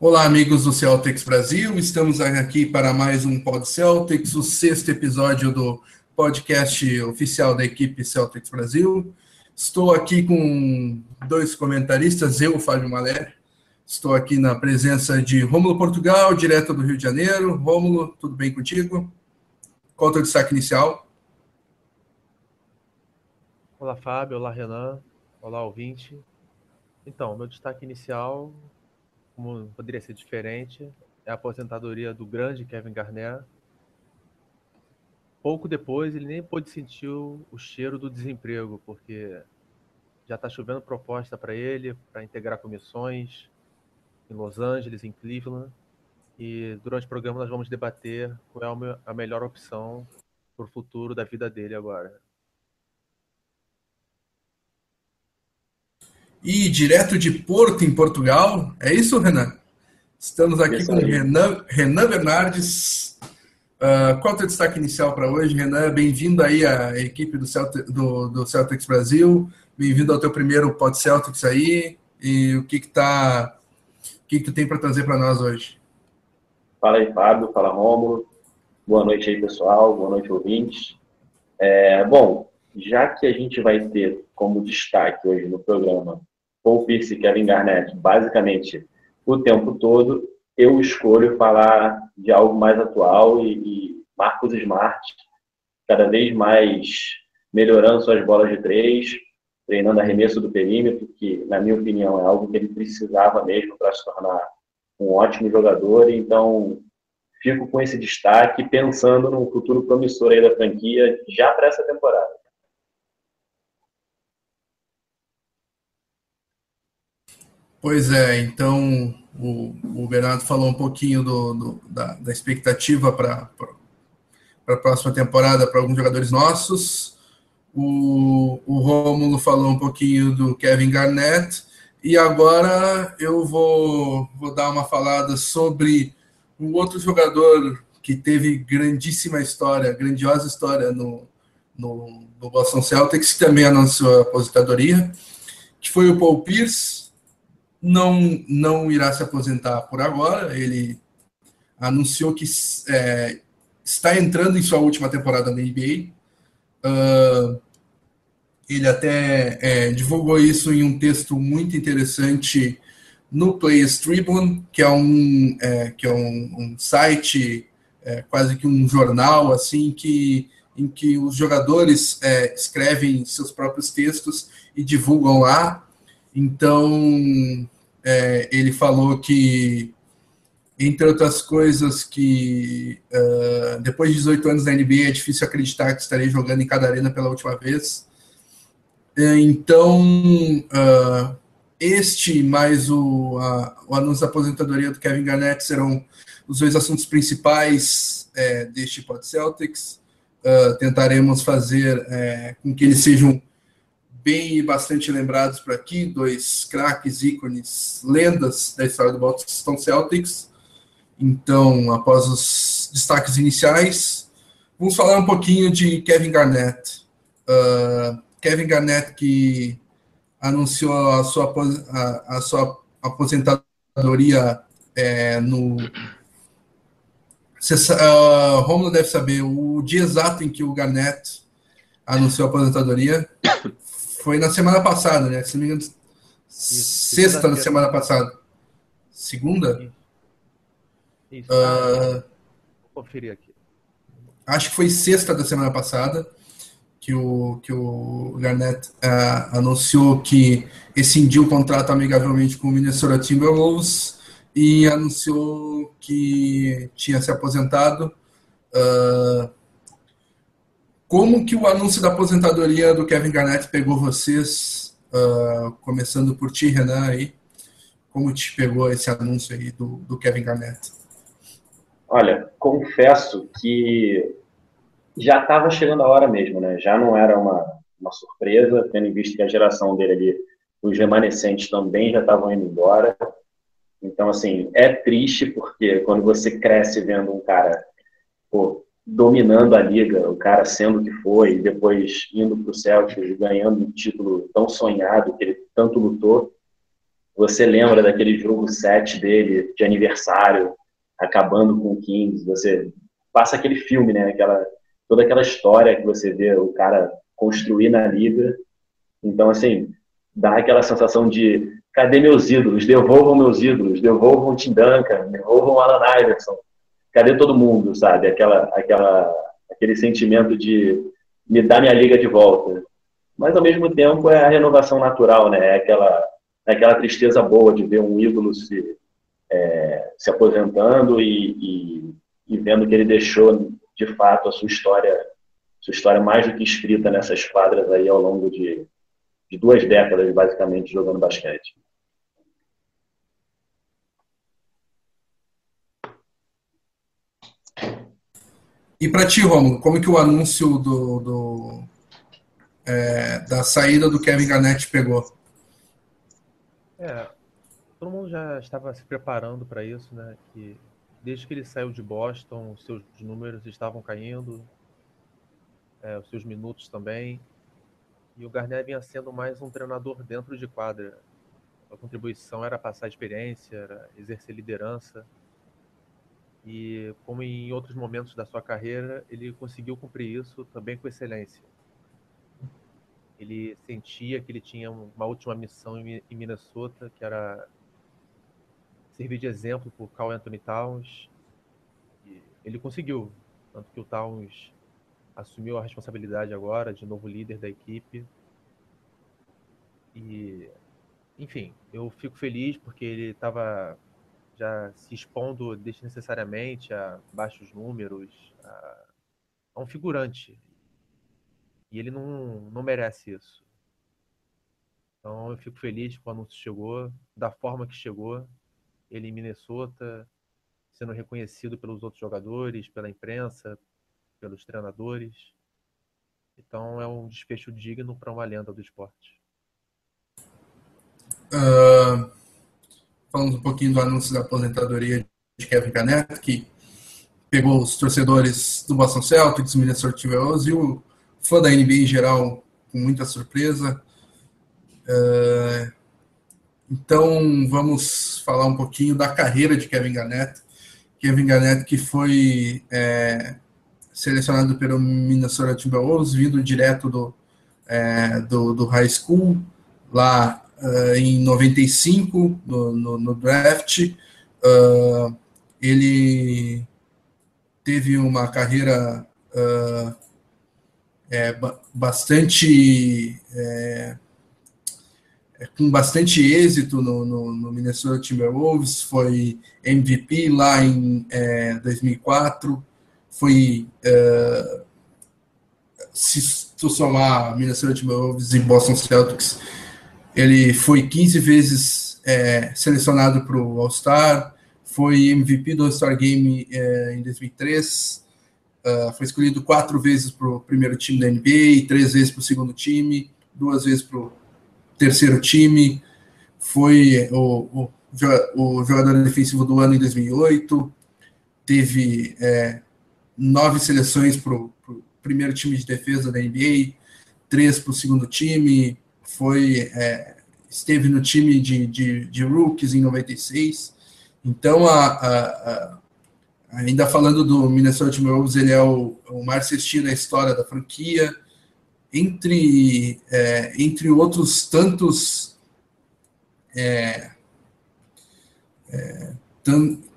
Olá, amigos do Celtics Brasil. Estamos aqui para mais um Pod Celtics, o sexto episódio do podcast oficial da equipe Celtics Brasil. Estou aqui com dois comentaristas, eu, Fábio Malé. Estou aqui na presença de Rômulo Portugal, direto do Rio de Janeiro. Rômulo, tudo bem contigo? Qual é o teu destaque inicial? Olá, Fábio. Olá, Renan. Olá, ouvinte. Então, meu destaque inicial como poderia ser diferente, é a aposentadoria do grande Kevin Garnett. Pouco depois, ele nem pôde sentir o, cheiro do desemprego, porque já está chovendo proposta para ele, para integrar comissões em Los Angeles, em Cleveland. E durante o programa nós vamos debater qual é a melhor opção para o futuro da vida dele agora. E direto de Porto, em Portugal. É isso, Renan? Estamos aqui com Renan, Renan Bernardes. Uh, qual é o teu destaque inicial para hoje, Renan? Bem-vindo aí à equipe do, Celtic, do, do Celtics Brasil. Bem-vindo ao teu primeiro Pod Celtics aí. E o que que tá, o que que tu tem para trazer para nós hoje? Fala aí, Fábio. Fala, Rômulo. Boa noite aí, pessoal. Boa noite, ouvintes. É, bom, já que a gente vai ter como destaque hoje no programa Paul Pierce e Kevin Garnett, basicamente o tempo todo, eu escolho falar de algo mais atual e, e Marcos Smart, cada vez mais melhorando suas bolas de três, treinando arremesso do perímetro, que, na minha opinião, é algo que ele precisava mesmo para se tornar um ótimo jogador. Então, fico com esse destaque, pensando num futuro promissor aí da franquia já para essa temporada. Pois é, então o, o Bernardo falou um pouquinho do, do da, da, expectativa para a próxima temporada para alguns jogadores nossos. O, o Rômulo falou um pouquinho do Kevin Garnett. E agora eu vou, vou dar uma falada sobre um outro jogador que teve grandíssima história, grandiosa história no, no, no Boston Celtics, que também anunciou a aposentadoria, que foi o Paul Pierce não, não irá se aposentar por agora. Ele anunciou que é, está entrando em sua última temporada na NBA. Uh, ele até é, divulgou isso em um texto muito interessante no Players Tribune, que é um, é, que é um, um site, é, quase que um jornal, assim, que, em que os jogadores é, escrevem seus próprios textos e divulgam lá. Então, é, ele falou que, entre outras coisas, que uh, depois de 18 anos na NBA é difícil acreditar que estarei jogando em cada arena pela última vez. É, então, uh, este mais o, a, o anúncio da aposentadoria do Kevin Garnett serão os dois assuntos principais é, deste Pod Celtics. Uh, tentaremos fazer é, com que eles sejam bem e bastante lembrados por aqui, dois craques, ícones, lendas da história do Boston Celtics. Então, após os destaques iniciais, vamos falar um pouquinho de Kevin Garnett. Uh, Kevin Garnett que anunciou a sua, a, a sua aposentadoria é, no. uh, Romulo deve saber o dia exato em que o Garnett anunciou a aposentadoria. Foi na semana passada, né? Se não me engano, Isso, sexta da semana passada. Segunda? Isso. Uh, Vou conferir aqui. Acho que foi sexta da semana passada que o, que o Garnett uh, anunciou que rescindiu o contrato amigavelmente com o Minnesota Timberwolves e anunciou que tinha se aposentado. Uh, como que o anúncio da aposentadoria do Kevin Garnett pegou vocês, uh, começando por ti, Renan, aí? Como te pegou esse anúncio aí do, do Kevin Garnett? Olha, confesso que já estava chegando a hora mesmo, né? Já não era uma, uma surpresa, tendo em vista que a geração dele ali, os remanescentes também já estavam indo embora. Então, assim, é triste porque quando você cresce vendo um cara pô, dominando a liga, o cara sendo o que foi, depois indo para o Celtics, ganhando um título tão sonhado que ele tanto lutou. você lembra daquele jogo 7 dele, de aniversário, acabando com o Kings, você passa aquele filme, né? Aquela, toda aquela história que você vê o cara construir na liga. Então, assim, dá aquela sensação de cadê meus ídolos? Devolvam meus ídolos, devolvam o Tim Duncan, devolvam o Alan Iverson. Cadê todo mundo, sabe? Aquela, aquela, aquele sentimento de me dar minha liga de volta. Mas, ao mesmo tempo, é a renovação natural, né? É aquela, é aquela tristeza boa de ver um ídolo se, é, se aposentando e, e, e vendo que ele deixou, de fato, a sua história, sua história mais do que escrita nessas quadras aí ao longo de, de duas décadas, basicamente, jogando basquete. E para ti, Romulo, como que o anúncio do, do é, da saída do Kevin Garnett pegou? É, todo mundo já estava se preparando para isso, né? Que desde que ele saiu de Boston, os seus números estavam caindo, é, os seus minutos também. E o Garnett vinha sendo mais um treinador dentro de quadra. A contribuição era passar experiência, era exercer liderança. E como em outros momentos da sua carreira, ele conseguiu cumprir isso também com excelência. Ele sentia que ele tinha uma última missão em Minnesota, que era servir de exemplo para o Carl Anthony Towns. E ele conseguiu, tanto que o Towns assumiu a responsabilidade agora de novo líder da equipe. E, enfim, eu fico feliz porque ele estava já se expondo desnecessariamente a baixos números, a, a um figurante. E ele não, não merece isso. Então eu fico feliz que o anúncio chegou, da forma que chegou. Ele em Minnesota, sendo reconhecido pelos outros jogadores, pela imprensa, pelos treinadores. Então é um desfecho digno para uma lenda do esporte. Uh, falando um pouquinho do anúncio da aposentadoria de Kevin Garnett, que pegou os torcedores do Boston Celtics, Minnesota Timberwolves e o fã da NBA em geral com muita surpresa. Uh, então vamos falar um pouquinho da carreira de Kevin Garnett. Kevin Garnett que foi é, selecionado pelo Minnesota Timberwolves, vindo direto do, é, do, do, high school, lá uh, em 95, no, no, no draft. Uh, ele teve uma carreira uh, é, bastante é, com bastante êxito no, no, no, Minnesota Timberwolves, foi MVP lá em é, 2004, foi se tu somar Minnesota Timberwolves e Boston Celtics, ele foi 15 vezes é, selecionado para o All-Star, foi MVP do All-Star Game é, em 2003, uh, foi escolhido quatro vezes para o primeiro time da NBA, três vezes para o segundo time, duas vezes para o terceiro time, foi o, o, o, jogador defensivo do ano em 2008, teve é, nove seleções para o primeiro time de defesa da NBA, três para o segundo time, foi é, esteve no time de, de, de, rookies em 96. Então, a, a, a, ainda falando do Minnesota Timberwolves, ele é o, o mais assistido da história da franquia, entre, é, entre outros tantos é, é,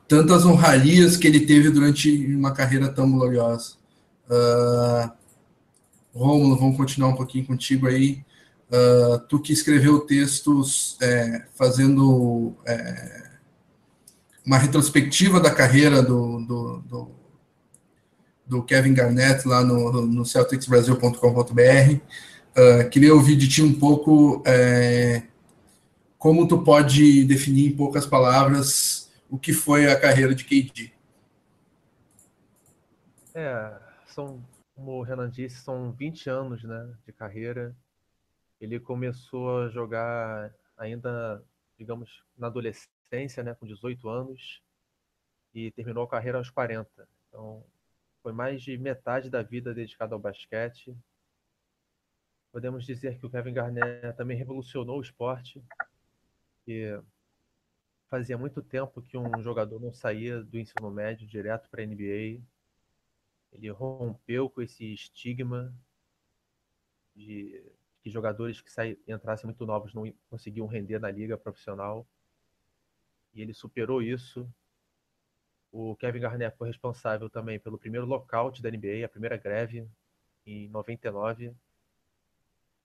tantas honrarias que ele teve durante uma carreira tão gloriosa. Uh, Rômulo, vamos continuar um pouquinho contigo aí. Uh, tu que escreveu textos é, fazendo é, uma retrospectiva da carreira do, do, do, do Kevin Garnett lá no, no celticsbrasil.com.br. Uh, ah, queria ouvir de ti um pouco é, como tu pode definir em poucas palavras o que foi a carreira de KD. É, são, como o Renan disse, são 20 anos né, de carreira. Ele começou a jogar ainda, digamos, na adolescência, né, com 18 anos, e terminou a carreira aos 40. Então, foi mais de metade da vida dedicada ao basquete. Podemos dizer que o Kevin Garnett também revolucionou o esporte, que fazia muito tempo que um jogador não saía do ensino médio direto para a NBA. Ele rompeu com esse estigma de que jogadores que saí, entrassem muito novos não conseguiam render na liga profissional. E ele superou isso. O Kevin Garnett foi responsável também pelo primeiro lockout da NBA, a primeira greve, em 99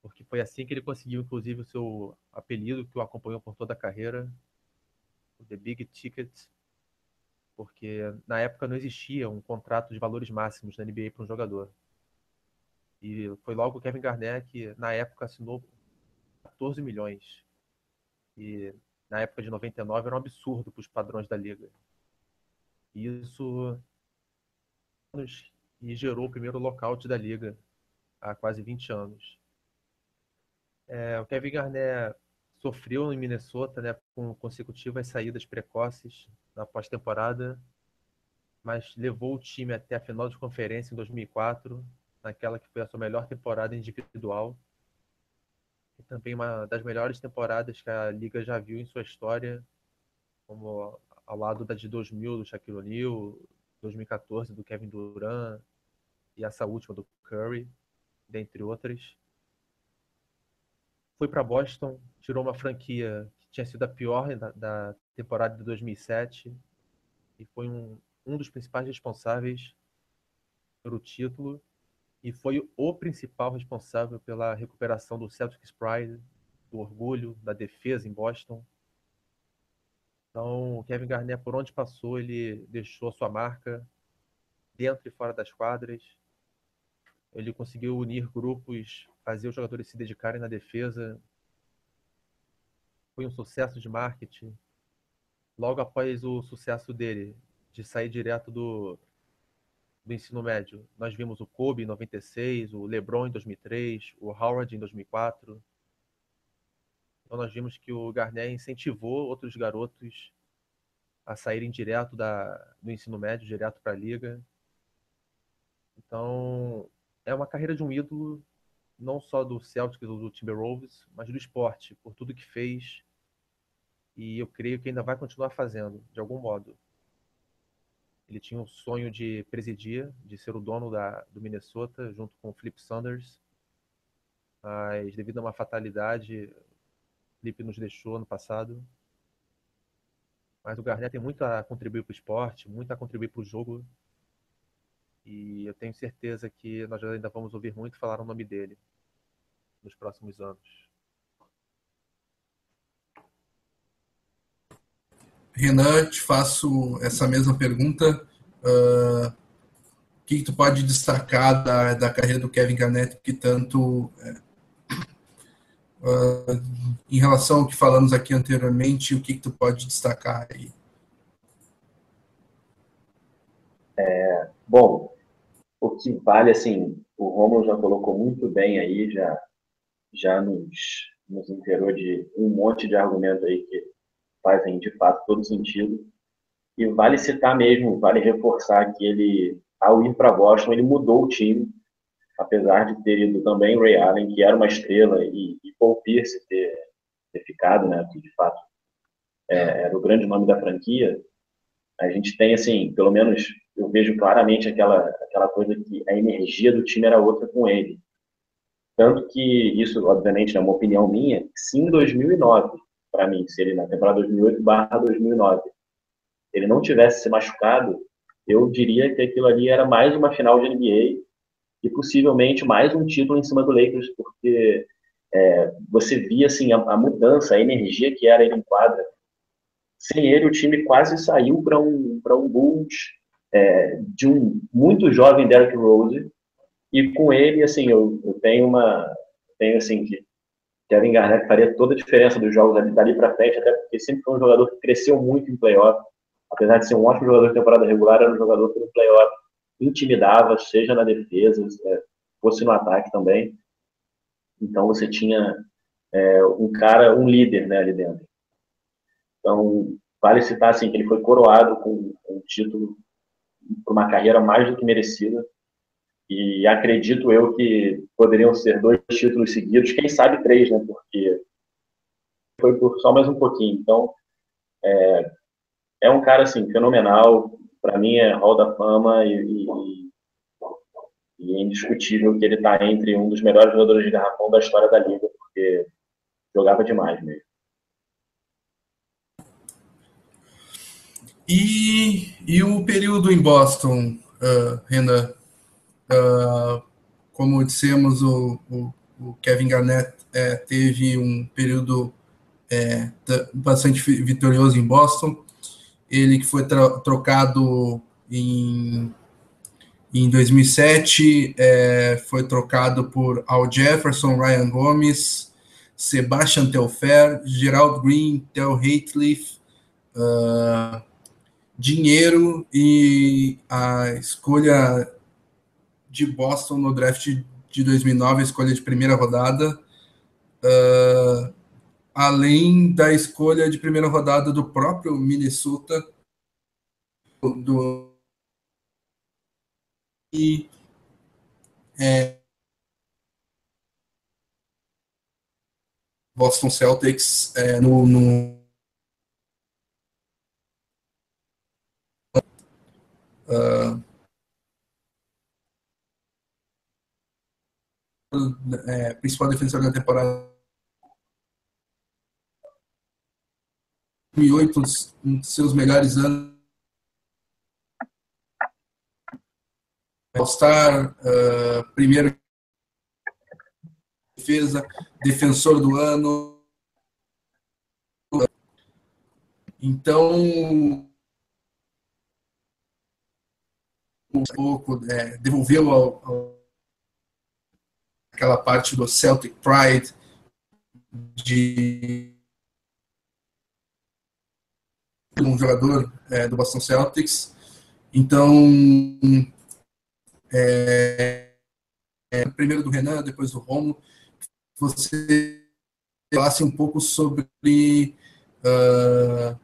porque foi assim que ele conseguiu, inclusive, o seu apelido, que o acompanhou por toda a carreira, o The Big Ticket, porque na época não existia um contrato de valores máximos na NBA para um jogador. E foi logo o Kevin Garnett que, na época, assinou 14 milhões. E na época de 99 era um absurdo para os padrões da liga. E isso e gerou o primeiro lockout da liga há quase 20 anos. É, o Kevin Garnett sofreu em Minnesota né, com consecutivas saídas precoces na pós-temporada, mas levou o time até a final de conferência em 2004, naquela que foi a sua melhor temporada individual. E também uma das melhores temporadas que a liga já viu em sua história, como ao lado da de 2000 do Shaquille O'Neal, 2014 do Kevin Durant e essa última do Curry, dentre outras foi para Boston, tirou uma franquia que tinha sido a pior da, da temporada de 2007 e foi um, um dos principais responsáveis pelo título e foi o principal responsável pela recuperação do Celtics Pride, do orgulho, da defesa em Boston. Então, Kevin Garnett, por onde passou, ele deixou a sua marca dentro e fora das quadras. Ele conseguiu unir grupos fazer os jogadores se dedicarem na defesa. Foi um sucesso de marketing. Logo após o sucesso dele, de sair direto do, do ensino médio, nós vimos o Kobe em 96, o LeBron em 2003, o Howard em 2004. Então nós vimos que o Garnett incentivou outros garotos a saírem direto da, do ensino médio, direto para a liga. Então, é uma carreira de um ídolo não só do Celtics ou do Timberwolves, mas do esporte, por tudo que fez. E eu creio que ainda vai continuar fazendo, de algum modo. Ele tinha um sonho de presidir, de ser o dono da, do Minnesota, junto com o Flip Saunders. Mas, devido a uma fatalidade, Flip nos deixou no passado. Mas o Garnett tem muito a contribuir para o esporte, muito a contribuir para o jogo e eu tenho certeza que nós ainda vamos ouvir muito falar o nome dele nos próximos anos. Renan, te faço essa mesma pergunta. Uh, o que, que, tu pode destacar da, da carreira do Kevin Garnett que tanto uh, em relação ao que falamos aqui anteriormente, o que, que tu pode destacar aí? É, bom, o que vale, assim, o Romulo já colocou muito bem aí, já, já nos, nos de um monte de argumentos aí que fazem de fato todo sentido. E vale citar mesmo, vale reforçar que ele, ao ir para Boston, ele mudou o time, apesar de ter ido também Ray Allen, que era uma estrela, e, e Paul Pierce ter, ter ficado, né, que de fato é, era o grande nome da franquia, a gente tem, assim, pelo menos eu vejo claramente aquela, aquela coisa que a energia do time era outra com ele. Tanto que isso, obviamente, é uma opinião minha, se em 2009, para mim, se ele na temporada 2008/2009, ele não tivesse se machucado, eu diria que aquilo ali era mais uma final de NBA e possivelmente mais um título em cima do Lakers, porque é, você via assim a, a, mudança, a energia que era ele em quadra. Sem ele, o time quase saiu para um para um Bulls é, de um muito jovem Derrick Rose e com ele assim eu, eu tenho uma tenho assim que Kevin Garnett faria toda a diferença dos jogos ali dali para frente até porque sempre foi um jogador que cresceu muito em playoff. Apesar de ser um ótimo jogador de temporada regular era um jogador que no playoff intimidava seja na defesa é, fosse no ataque também. Então você tinha é, um cara um líder né ali dentro. Então vale citar assim que ele foi coroado com, com um título por uma carreira mais do que merecida. E acredito eu que poderiam ser dois títulos seguidos, quem sabe três, né? Porque foi por só mais um pouquinho. Então, é, é um cara assim fenomenal. Para mim é Hall da Fama e, e, e é indiscutível que ele está entre um dos melhores jogadores de garrafão da história da liga, porque jogava demais mesmo. E, e o período em Boston, uh, Renan? Uh, como dissemos, o, o, o Kevin Garnett é, teve um período é, bastante vitorioso em Boston. Ele que foi trocado em, em 2007, é, foi trocado por Al Jefferson, Ryan Gomes, Sebastian Telfair, Gerald Green, Tel Hatliff, uh, dinheiro e a escolha de Boston no draft de 2009, a escolha de primeira rodada, uh, além da escolha de primeira rodada do próprio Minnesota, do e é, Boston Celtics é, no, no uh, é, principal defensor da temporada 2008, um dos seus melhores anos. All-Star, uh, primeiro defesa, defensor do ano. Então, um pouco é, devolveu ao, ao, aquela parte do Celtic Pride de um jogador é, do Boston Celtics. Então, é, é, primeiro do Renan, depois do Romulo, você falasse um pouco sobre uh,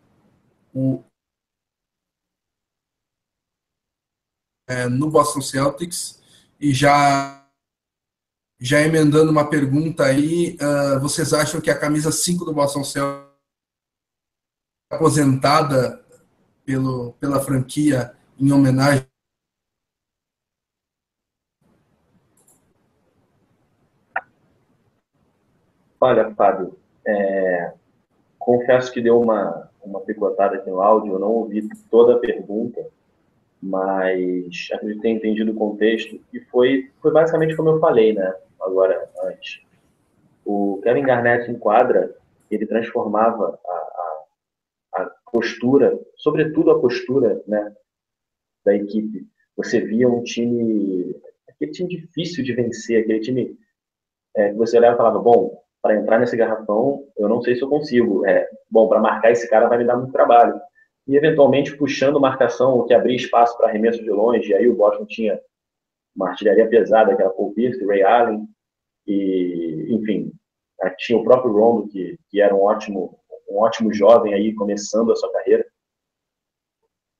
o é, no Boston Celtics e já já emendando uma pergunta aí, uh, vocês acham que a camisa 5 do Boston Celtics aposentada pelo, pela franquia em homenagem? Olha, Fábio, é, confesso que deu uma, uma picotada aqui no áudio, eu não ouvi toda a pergunta, mas acredito ter entendido o contexto, e foi, foi basicamente como eu falei, né, agora, antes. O Kevin Garnett em quadra, ele transformava a, a, a postura, sobretudo a postura, né, da equipe. Você via um time, aquele time difícil de vencer, aquele time é, que você olhava e falava, bom, para entrar nesse garrafão, eu não sei se eu consigo. É, bom, para marcar esse cara vai me dar muito trabalho. E, eventualmente, puxando marcação, o que abria espaço para arremesso de longe. Aí o Boston tinha uma artilharia pesada, que era Paul Pierce, Ray Allen, e, enfim, tinha o próprio Rondo, que, que era um ótimo, um ótimo jovem aí, começando a sua carreira.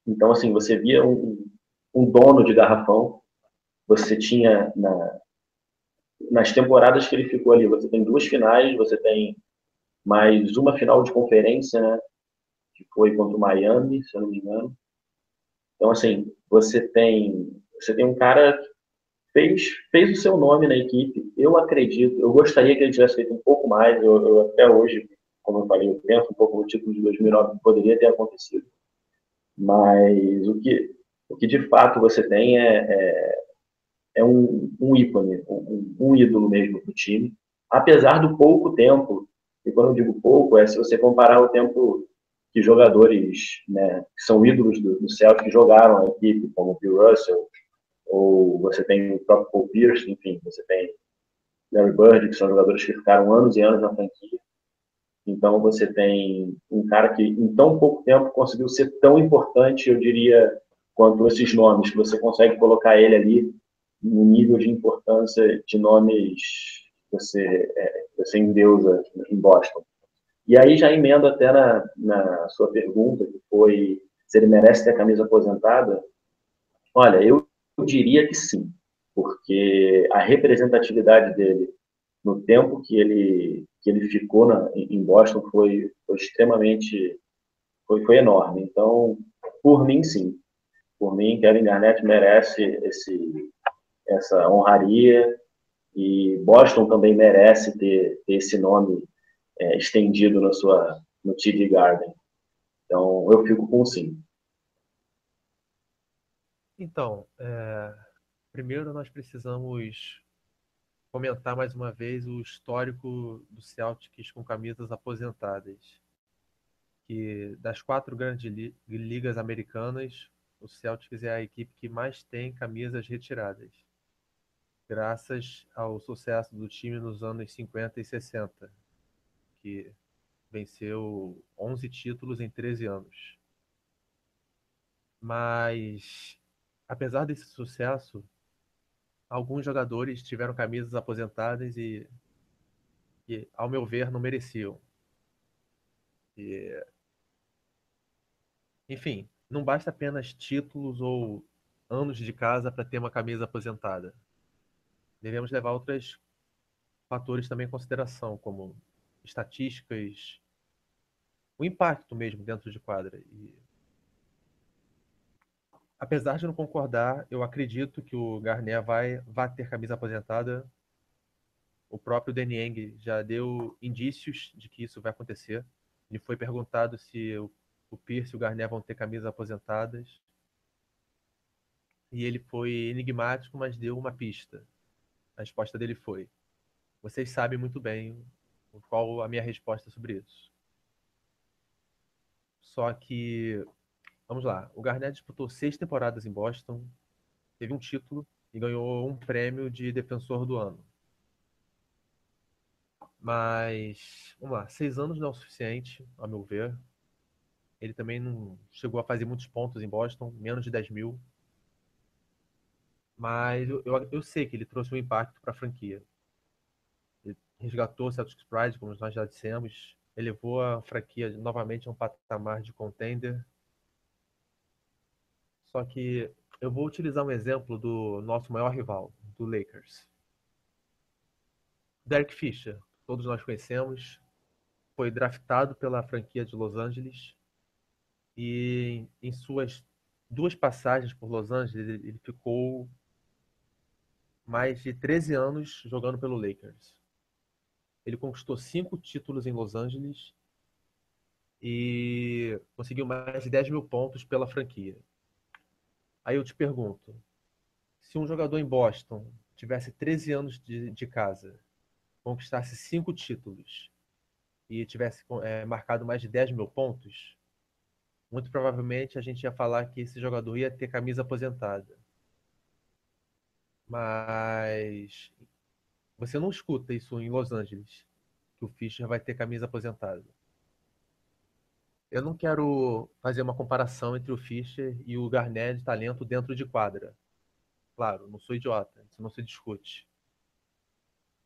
Então, assim, você via um, um dono de garrafão, você tinha na, nas temporadas que ele ficou ali, você tem duas finais, você tem mais uma final de conferência, né? Que foi contra o Miami, se eu não me engano. Então, assim, você tem, você tem um cara fez, fez o seu nome na equipe. Eu acredito, eu gostaria que ele tivesse feito um pouco mais. Eu, eu até hoje, como eu falei, eu penso um pouco no título de 2009 que poderia ter acontecido. Mas o que, o que de fato você tem é, é é um, um ícone, um, um ídolo mesmo para o time, apesar do pouco tempo, e quando eu digo pouco, é se você comparar o tempo que jogadores né, que são ídolos do, do Celtic jogaram a equipe, como o Bill Russell, ou você tem o próprio Paul Pierce, enfim, você tem Larry Bird, que são jogadores que ficaram anos e anos na franquia. Então você tem um cara que em tão pouco tempo conseguiu ser tão importante, eu diria, quanto esses nomes, que você consegue colocar ele ali no nível de importância de nomes que você, é, você endeusa em Boston. E aí já emendo até na, na sua pergunta, que foi se ele merece ter a camisa aposentada. Olha, eu diria que sim, porque a representatividade dele no tempo que ele que ele ficou na, em Boston foi, foi extremamente foi, foi enorme. Então, por mim, sim. Por mim, Kevin Garnett merece esse, essa honraria e Boston também merece ter, ter esse nome é, estendido na sua, no TD Garden. Então, eu fico com sim. Então, é, primeiro nós precisamos comentar mais uma vez o histórico do Celtics com camisas aposentadas. Que das quatro grandes ligas americanas, o Celtics é a equipe que mais tem camisas retiradas, graças ao sucesso do time nos anos 50 e 60, que venceu 11 títulos em 13 anos. Mas, apesar desse sucesso, alguns jogadores tiveram camisas aposentadas e, e ao meu ver, não mereciam. E, enfim, não basta apenas títulos ou anos de casa para ter uma camisa aposentada. Devemos levar outros fatores também em consideração, como estatísticas, o impacto mesmo dentro de quadra. E, apesar de não concordar, eu acredito que o Garnet vai, vai ter camisa aposentada. O próprio Denieng já deu indícios de que isso vai acontecer. Ele foi perguntado se o, o Pierce e o Garnet vão ter camisas aposentadas. E ele foi enigmático, mas deu uma pista. A resposta dele foi: Vocês sabem muito bem qual a minha resposta sobre isso. Só que, vamos lá, o Garnett disputou seis temporadas em Boston, teve um título e ganhou um prêmio de defensor do ano. Mas, vamos lá, seis anos não é o suficiente, a meu ver. Ele também não chegou a fazer muitos pontos em Boston, menos de 10 mil. Mas eu, eu, eu sei que ele trouxe um impacto para a franquia. Ele resgatou o Celtics Pride, como nós já dissemos, elevou a franquia novamente a um patamar de contender. Só que eu vou utilizar um exemplo do nosso maior rival, do Lakers. Derek Fisher, todos nós conhecemos, foi draftado pela franquia de Los Angeles e em suas duas passagens por Los Angeles ele ficou mais de 13 anos jogando pelo Lakers. Ele conquistou cinco títulos em Los Angeles e conseguiu mais de 10 mil pontos pela franquia. Aí eu te pergunto: se um jogador em Boston tivesse 13 anos de, de casa, conquistasse cinco títulos e tivesse é, marcado mais de 10 mil pontos, muito provavelmente a gente ia falar que esse jogador ia ter camisa aposentada. Mas você não escuta isso em Los Angeles, que o Fischer vai ter camisa aposentada. Eu não quero fazer uma comparação entre o Fischer e o Garnett de talento dentro de quadra. Claro, não sou idiota, isso não se discute.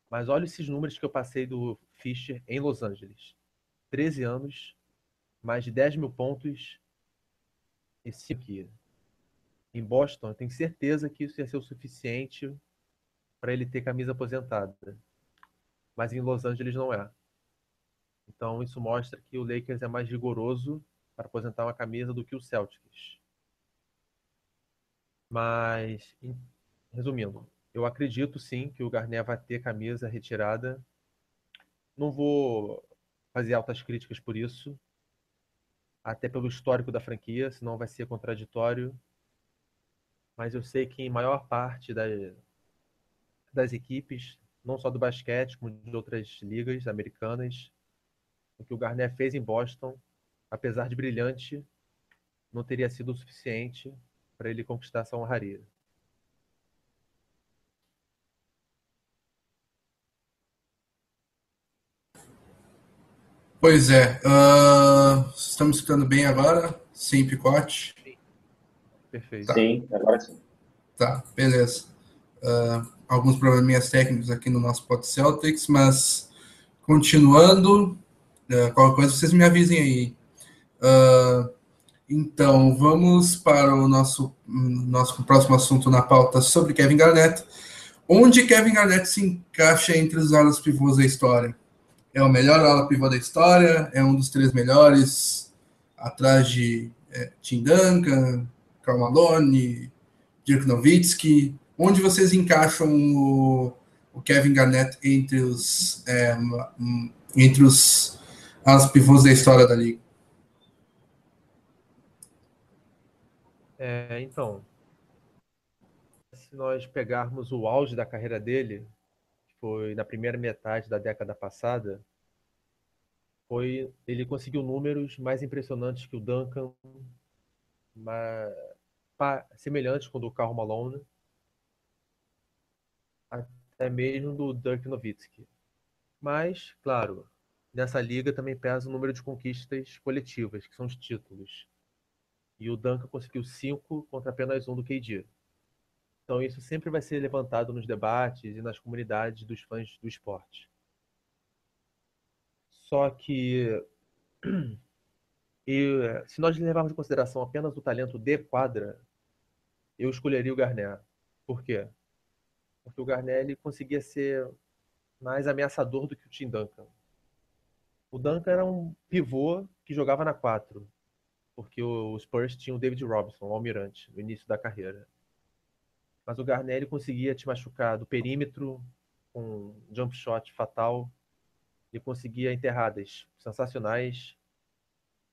Mas olha esses números que eu passei do Fischer em Los Angeles. 13 anos, mais de 10 mil pontos esse aqui. Em Boston, eu tenho certeza que isso ia ser o suficiente para ele ter camisa aposentada. Mas em Los Angeles não é. Então isso mostra que o Lakers é mais rigoroso para aposentar uma camisa do que o Celtics. Mas, resumindo, eu acredito sim que o Garnett vai ter camisa retirada. Não vou fazer altas críticas por isso, até pelo histórico da franquia, senão vai ser contraditório. Mas eu sei que em maior parte da, das equipes, não só do basquete, como de outras ligas americanas. O que o Garnett fez em Boston, apesar de brilhante, não teria sido o suficiente para ele conquistar essa honraria. Pois é. Uh, estamos ficando bem agora? Sem picote? Perfeito. Tá. Sim, agora sim. Tá, beleza. Uh, alguns probleminhas técnicos aqui no nosso Pod Celtics, mas continuando, uh, qualquer coisa vocês me avisem aí. Uh, então, vamos para o nosso, nosso próximo assunto na pauta sobre Kevin Garnett. Onde Kevin Garnett se encaixa entre os alas pivôs da história? É o melhor ala pivô da história? É um dos três melhores? atrás de é, Tim Duncan, Karl Malone, Dirk Nowitzki. Onde vocês encaixam o, o Kevin Garnett entre os é, entre os as pivôs da história da liga? É, então, se nós pegarmos o auge da carreira dele, que foi na primeira metade da década passada, foi ele conseguiu números mais impressionantes que o Duncan, mais, semelhantes com o do Karl Malone, até mesmo do Dirk Nowitzki. Mas, claro, nessa liga também pesa o número de conquistas coletivas, que são os títulos. E o Duncan conseguiu cinco contra apenas um do KD. Então isso sempre vai ser levantado nos debates e nas comunidades dos fãs do esporte. Só que e, se nós levarmos em consideração apenas o talento de quadra, eu escolheria o Garnett. Por quê? Porque o Garnett ele conseguia ser mais ameaçador do que o Tim Duncan. O Duncan era um pivô que jogava na 4, porque o Spurs tinha o David Robinson, o almirante, no início da carreira. Mas o Garnett conseguia te machucar do perímetro, com um jump shot fatal, ele conseguia enterradas sensacionais.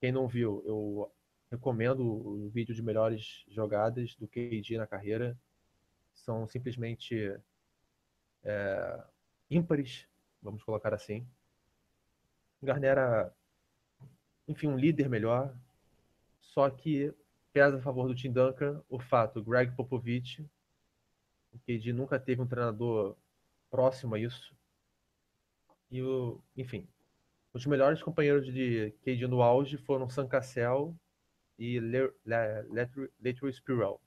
Quem não viu, eu recomendo o vídeo de melhores jogadas do KD na carreira. São simplesmente é, ímpares, vamos colocar assim. Garner era, enfim, um líder melhor. Só que pesa a favor do Tim Duncan o fato, Greg Popovich, o KD nunca teve um treinador próximo a isso. E o, enfim, os melhores companheiros de KD no auge foram Sam Cassell e Latrell Spirell.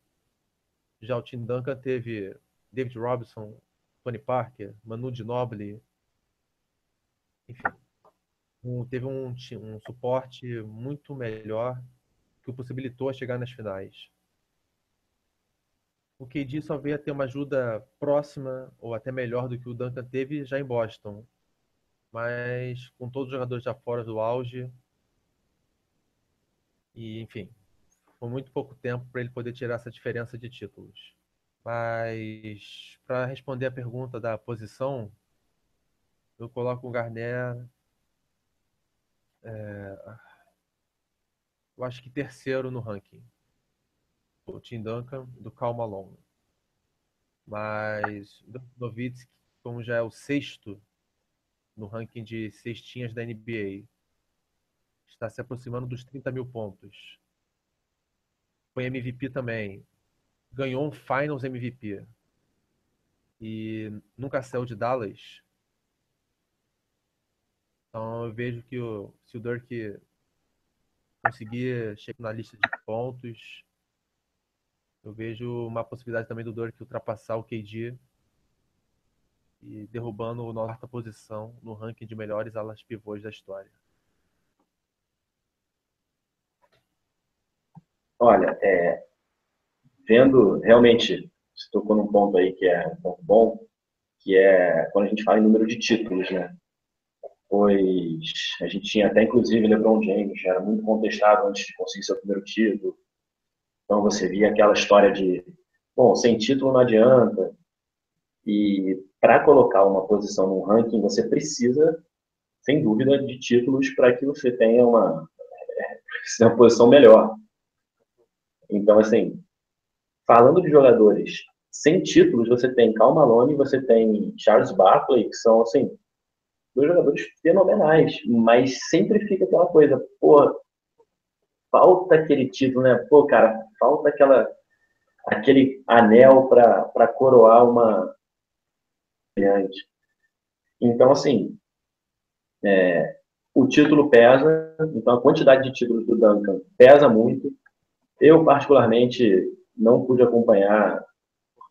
Já o Tim Duncan teve David Robinson, Tony Parker, Manu Ginobili, enfim, um, teve um, um suporte muito melhor que o possibilitou a chegar nas finais. O KD só veio a ter uma ajuda próxima ou até melhor do que o Duncan teve já em Boston, mas com todos os jogadores já fora do auge. E, enfim, foi muito pouco tempo para ele poder tirar essa diferença de títulos. Mas, para responder a pergunta da posição, eu coloco o Garnett. É, eu acho que terceiro no ranking. O Tim Duncan do Cal Malone. Mas o Nowitzki, como já é o sexto no ranking de cestinhas da NBA. Está se aproximando dos 30 mil pontos. Foi MVP também. Ganhou um Finals MVP. E nunca saiu de Dallas. Então eu vejo que o, se o Dirk conseguir chegar na lista de pontos, eu vejo uma possibilidade também do Dirk ultrapassar o KD e derrubando o nossa posição no ranking de melhores alas pivôs da história. Olha, é, vendo realmente, você tocou num ponto aí que é um ponto bom, que é quando a gente fala em número de títulos, né? Pois a gente tinha até inclusive LeBron James, era muito contestado antes de conseguir seu primeiro título. Então você via aquela história de, bom, sem título não adianta. E para colocar uma posição no ranking, você precisa, sem dúvida, de títulos para que você tenha uma, uma posição melhor. Então, assim, falando de jogadores sem títulos, você tem Cal Malone, você tem Charles Barkley, que são, assim, dois jogadores fenomenais, mas sempre fica aquela coisa, pô, falta aquele título, né? Pô, cara, falta aquela aquele anel para coroar uma, brilhante. Então, assim, é, o título pesa, então a quantidade de títulos do Duncan pesa muito. Eu, particularmente, não pude acompanhar,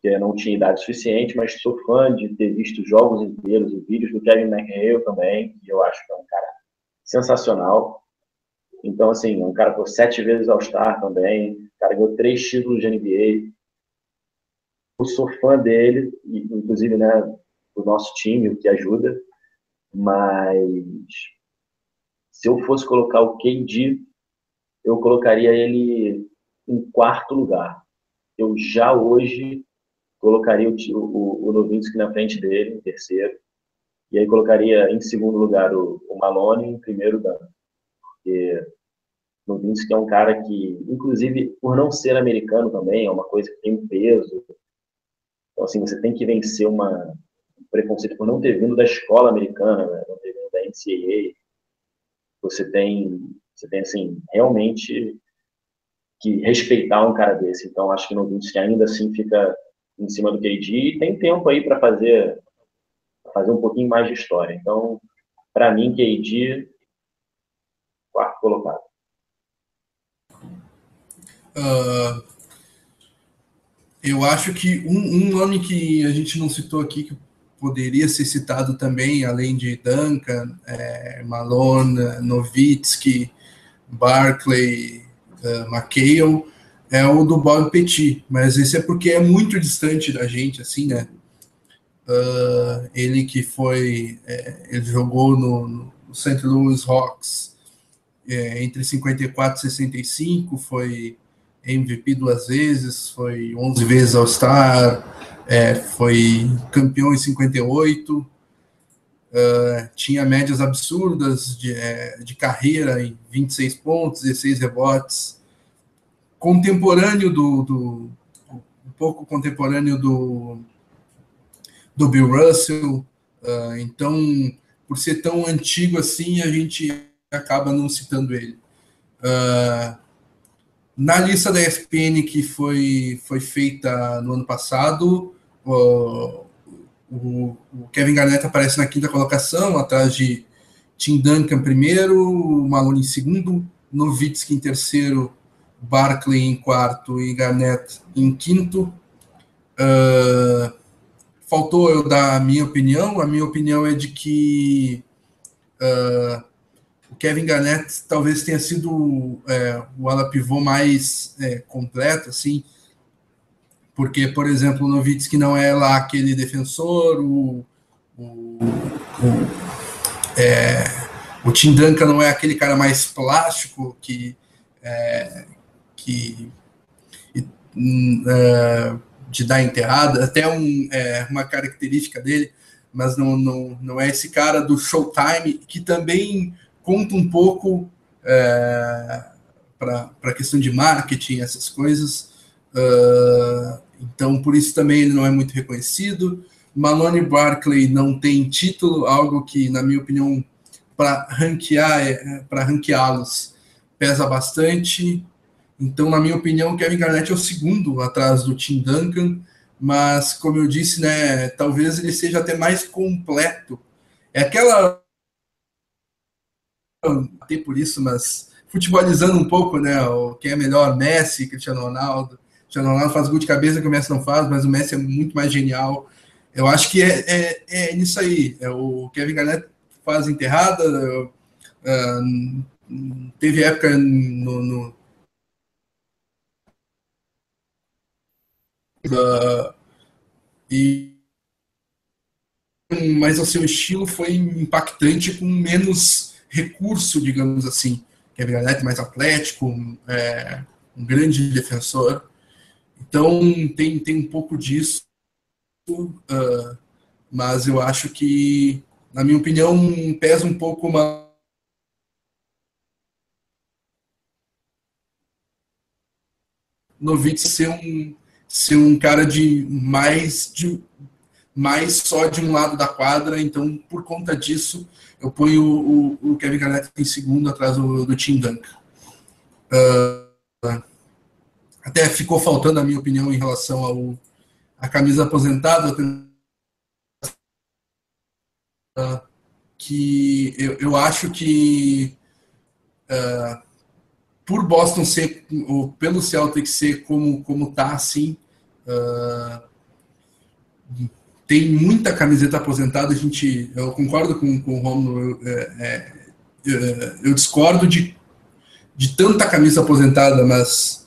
porque não tinha idade suficiente, mas sou fã de ter visto jogos inteiros e vídeos do Kevin McHale também, que eu acho que é um cara sensacional. Então, assim, um cara por sete vezes All-Star também, um cara ganhou três títulos de NBA. Eu sou fã dele, inclusive, né, o nosso time, o que ajuda, mas se eu fosse colocar o KD, eu colocaria ele em quarto lugar. Eu já hoje colocaria o, o, o Novinsky na frente dele, em terceiro. E aí colocaria em segundo lugar o, o Malone e em primeiro o Dan. Porque Novinsky é um cara que, inclusive, por não ser americano também, é uma coisa que tem um peso. Então, assim, você tem que vencer uma, um preconceito por não ter vindo da escola americana, né? não ter vindo da NCAA. Você tem, você tem, assim, realmente que respeitar um cara desse. Então, acho que Novinsky ainda assim fica em cima do KD e tem tempo aí para fazer fazer um pouquinho mais de história. Então, para mim, KD, quarto colocado. Uh, eu acho que um, um, nome que a gente não citou aqui, que poderia ser citado também, além de Duncan, é, Malone, Novitsky, Barclay, uh, McHale, é o do Bob Petit, mas esse é porque é muito distante da gente, assim, né? Uh, ele que foi, é, ele jogou no, no St. Louis Hawks é, entre 54 e 65, foi MVP duas vezes, foi 11 vezes All-Star, é, foi campeão em 58, uh, tinha médias absurdas de, é, de carreira em 26 pontos, 16 rebotes, contemporâneo do, do um pouco contemporâneo do do Bill Russell. Uh, então, por ser tão antigo assim, a gente acaba não citando ele. Uh, na lista da ESPN que foi, foi feita no ano passado, o, o, o Kevin Garnett aparece na quinta colocação, atrás de Tim Duncan primeiro, Malone em segundo, Nowitzki em terceiro, Barkley em quarto e Garnett em quinto. Uh, faltou eu dar a minha opinião. A minha opinião é de que uh, o Kevin Garnett talvez tenha sido é, o ala pivô mais é, completo, assim, porque, por exemplo, o Novitsky não é lá aquele defensor, o, o, o, é, o Tim Duncan não é aquele cara mais plástico que, é, que uh, de dar enterrada, até um, é, uma característica dele, mas não, não, não é esse cara do showtime, que também conta um pouco é, para a questão de marketing, essas coisas. Uh, então, por isso também ele não é muito reconhecido. Malone Barkley não tem título, algo que, na minha opinião, para ranquear, é, para ranqueá-los pesa bastante. Então, na minha opinião, o Kevin Garnett é o segundo atrás do Tim Duncan, mas como eu disse, né, talvez ele seja até mais completo. É aquela ter por isso, mas futebolizando um pouco, né, o quem é melhor, Messi, Cristiano Ronaldo. Cristiano Ronaldo faz gol de cabeça que o Messi não faz, mas o Messi é muito mais genial. Eu acho que é, é, é nisso aí. É o Kevin Garnett faz enterrada. Uh, teve época no, no Uh, e mas o seu estilo foi impactante com menos recurso, digamos assim. Kevin Garnett mais atlético, é, um grande defensor. Então tem, tem um pouco disso, uh, mas eu acho que, na minha opinião, pesa um pouco uma Novitz ser um ser um cara de mais de mais só de um lado da quadra, então por conta disso eu ponho o, o Kevin Garnett em segundo atrás do, do Tim Duncan. Uh, até ficou faltando a minha opinião em relação ao a camisa aposentada uh, que eu, eu acho que uh, por Boston ser, ou pelo Celtics ser como, como tá, assim, uh, tem muita camiseta aposentada, a gente, eu concordo com, com o Romulo, é, é, é, eu discordo de, de tanta camisa aposentada, mas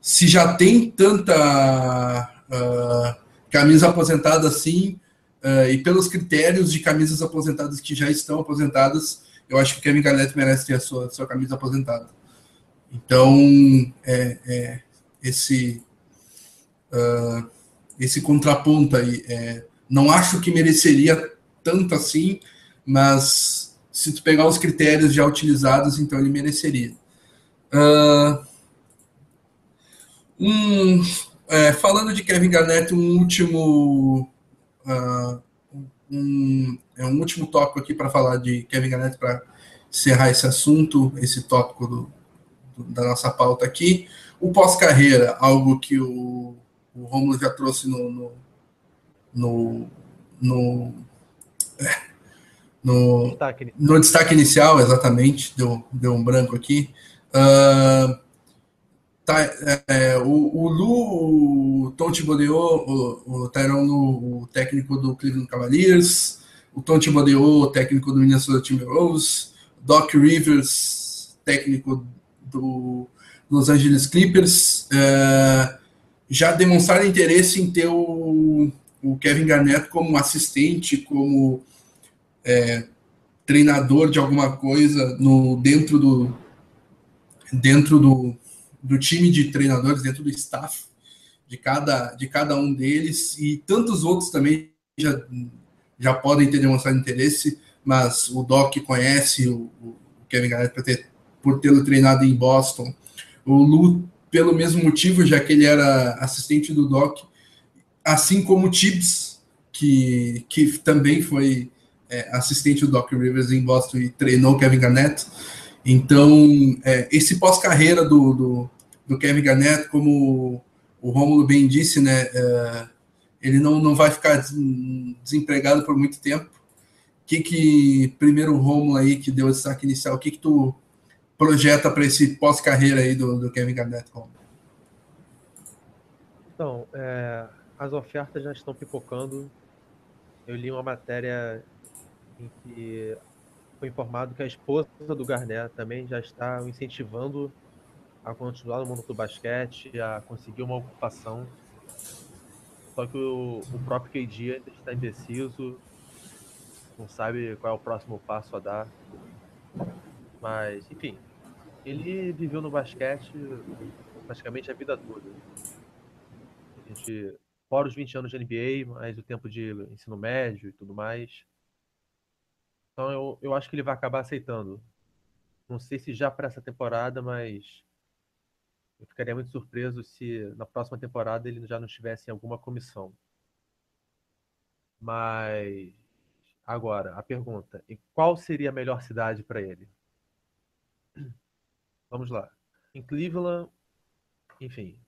se já tem tanta uh, camisa aposentada assim, uh, e pelos critérios de camisas aposentadas que já estão aposentadas, eu acho que o Kevin Garnett merece ter a sua, sua camisa aposentada. Então, é, é, esse, uh, esse contraponto aí, é, não acho que mereceria tanto assim, mas se tu pegar os critérios já utilizados, então ele mereceria. Uh, um, é, falando de Kevin Garnett, um último uh, um, é um último tópico aqui para falar de Kevin Garnett para encerrar esse assunto, esse tópico do, do, da nossa pauta aqui. O pós-carreira, algo que o, o Romulo já trouxe no, no, no, no, é, no, destaque. no destaque inicial, exatamente, deu, deu um branco aqui. Uh, tá, é, o, o Lu, o Tom Thibodeau, o, o Tyron Lu, o técnico do Cleveland Cavaliers, o Tom Thibodeau, o técnico do Minnesota Timberwolves, Doc Rivers, técnico do Los Angeles Clippers, é, já demonstraram interesse em ter o, o Kevin Garnett como assistente, como é, treinador de alguma coisa no dentro do dentro do, do time de treinadores, dentro do staff de cada, de cada um deles, e tantos outros também já, já podem ter demonstrado interesse, mas o Doc conhece o, o Kevin Garnett por, ter, por tê-lo treinado em Boston, o Lu pelo mesmo motivo, já que ele era assistente do Doc, assim como o Tibbs, que, que também foi é, assistente do Doc Rivers em Boston e treinou Kevin Garnett. Então, é, esse pós-carreira do, do, do, Kevin Garnett, como o Romulo bem disse, né, é, ele não, não vai ficar desempregado por muito tempo. O que que, primeiro o Romulo aí, que deu esse saque inicial, o que que tu projeta para esse pós-carreira aí do, do, Kevin Garnett? Então, é, as ofertas já estão pipocando. Eu li uma matéria em que foi informado que a esposa do Garnett também já está incentivando a continuar no mundo do basquete, a conseguir uma ocupação. Só que o, o próprio KD ainda está indeciso, não sabe qual é o próximo passo a dar. Mas, enfim, ele viveu no basquete praticamente a vida toda. A gente, fora os 20 anos de NBA, mais o tempo de ensino médio e tudo mais. Então eu, eu acho que ele vai acabar aceitando. Não sei se já para essa temporada, mas eu ficaria muito surpreso se na próxima temporada ele já não estivesse em alguma comissão. Mas agora, a pergunta: e qual seria a melhor cidade para ele? Vamos lá. Em Cleveland, enfim,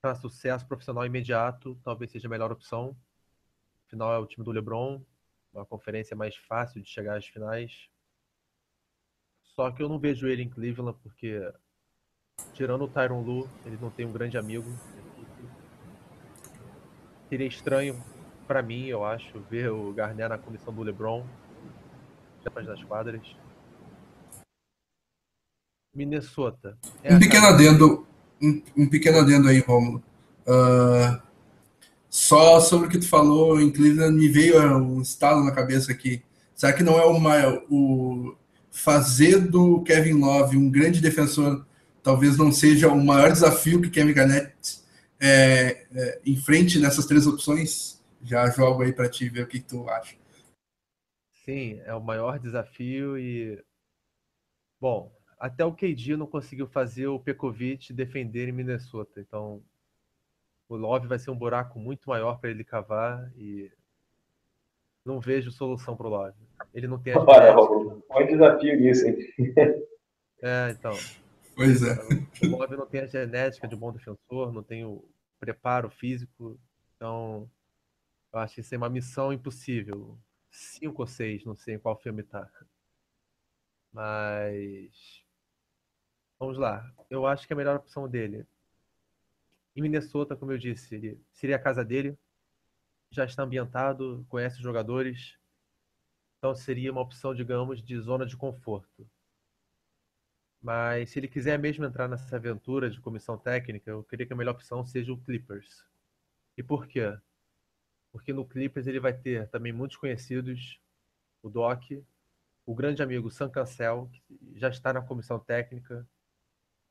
para sucesso profissional imediato, talvez seja a melhor opção. Afinal, é o time do LeBron, uma conferência mais fácil de chegar às finais. Só que eu não vejo ele em Cleveland porque, tirando o Tyron Lu, ele não tem um grande amigo. Seria estranho para mim, eu acho, ver o Garnett na comissão do LeBron, depois das quadras. Minnesota. É um pequeno adendo, um, um, pequeno adendo aí, Romulo. Uh, só sobre o que tu falou em Cleveland, me veio um estalo na cabeça aqui. Será que não é uma, o fazer do Kevin Love um grande defensor talvez não seja o maior desafio que Kevin Garnett é, é, enfrente nessas três opções? Já jogo aí para ti ver o que, que tu acha. Sim, é o maior desafio e bom, até o KD não conseguiu fazer o Pekovic defender em Minnesota, então o Love vai ser um buraco muito maior para ele cavar e não vejo solução para o Love. Ele não tem a Olha, Romulo, um desafio nisso, hein? É, então. Pois é. O Love não tem a genética de um bom defensor, não tem o preparo físico, então eu acho que isso é uma missão impossível. Cinco ou seis, não sei em qual filme tá. Mas vamos lá. Eu acho que a melhor opção dele em Minnesota, como eu disse, seria a casa dele. Já está ambientado, conhece os jogadores. Então seria uma opção, digamos, de zona de conforto. Mas se ele quiser mesmo entrar nessa aventura de comissão técnica, eu queria que a melhor opção seja o Clippers. E por quê? Porque no Clippers ele vai ter também muitos conhecidos, o Doc, o grande amigo Sam Cancel, que já está na comissão técnica,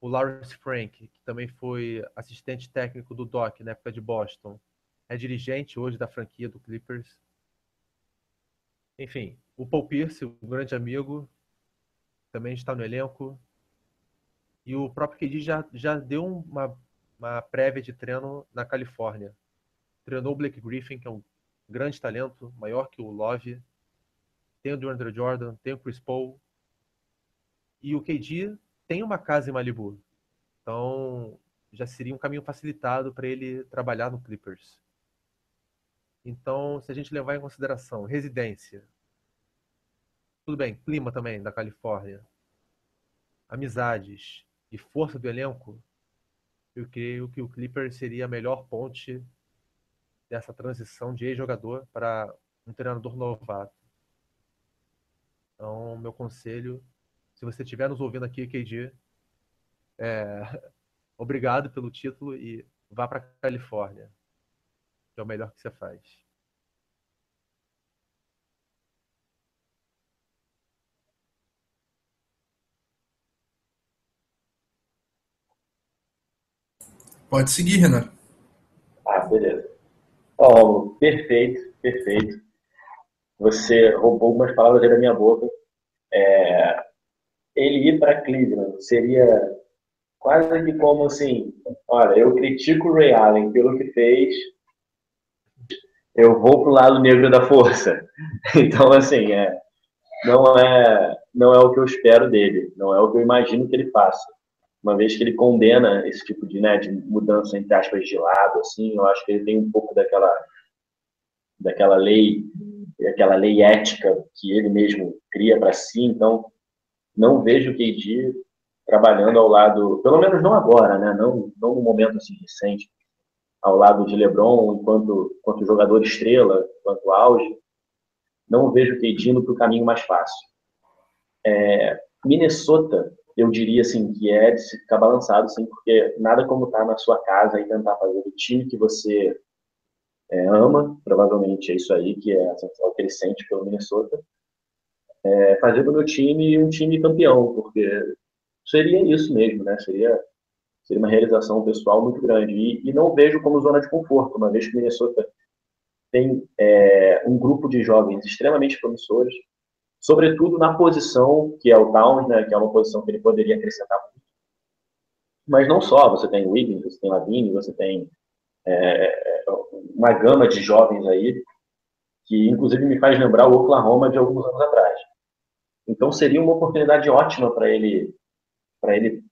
o Lawrence Frank, que também foi assistente técnico do Doc na época de Boston, é dirigente hoje da franquia do Clippers. Enfim, o Paul Pierce, um grande amigo, também está no elenco. E o próprio KD já, já deu uma, uma prévia de treino na Califórnia. Treinou o Blake Griffin, que é um grande talento, maior que o Love. Tem o DeAndre Jordan, tem o Chris Paul. E o KD tem uma casa em Malibu. Então, já seria um caminho facilitado para ele trabalhar no Clippers. Então, se a gente levar em consideração residência, tudo bem, clima também da Califórnia, amizades e força do elenco, eu creio que o Clippers seria a melhor ponte dessa transição de ex-jogador para um treinador novato. Então, meu conselho se você estiver nos ouvindo aqui, KD, é, obrigado pelo título e vá para Califórnia, que é o melhor que você faz. Pode seguir, Renan. Ah, beleza. Oh, perfeito, perfeito. Você roubou algumas palavras da minha boca. É, ele ir para Cleveland seria quase que como assim, olha, eu critico o Ray Allen pelo que fez, eu vou pro lado negro da força. Então, assim, é, não é não é o que eu espero dele, não é o que eu imagino que ele faça. Uma vez que ele condena esse tipo de, né, de mudança entre aspas de lado, assim, eu acho que ele tem um pouco daquela daquela lei, aquela lei ética que ele mesmo cria para si. Então, não vejo o KD trabalhando ao lado, pelo menos não agora, né? Não, não no momento assim recente, ao lado de LeBron enquanto, enquanto jogador estrela, enquanto auge. Não vejo o KD indo para o caminho mais fácil. É, Minnesota, eu diria assim que é de ficar balançado, sim, porque nada como estar tá na sua casa e tentar fazer o time que você é, ama, provavelmente é isso aí que é a sensação que ele sente pelo Minnesota é, fazer do meu time um time campeão, porque seria isso mesmo, né? Seria, seria uma realização pessoal muito grande. E, e não vejo como zona de conforto, uma vez que Minnesota tem é, um grupo de jovens extremamente promissores, sobretudo na posição que é o Towns, né, que é uma posição que ele poderia acrescentar muito. Mas não só, você tem Wiggins, você tem Lavine, você tem é, uma gama de jovens aí, que inclusive me faz lembrar o Oklahoma de alguns anos atrás. Então seria uma oportunidade ótima para ele para ele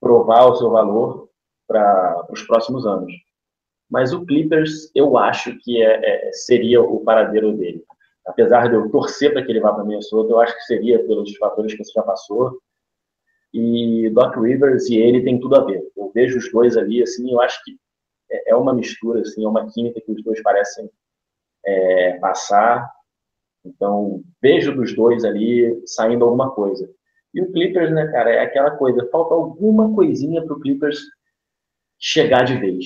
provar o seu valor para os próximos anos. Mas o Clippers eu acho que é, é, seria o paradeiro dele. Apesar de eu torcer para que ele vá para Minnesota, eu acho que seria pelos fatores que você já passou. E Doc Rivers e ele tem tudo a ver. Eu vejo os dois ali, assim, eu acho que é, é uma mistura, assim, é uma química que os dois parecem é, passar então, vejo dos dois ali saindo alguma coisa. E o Clippers, né, cara, é aquela coisa, falta alguma coisinha para o Clippers chegar de vez.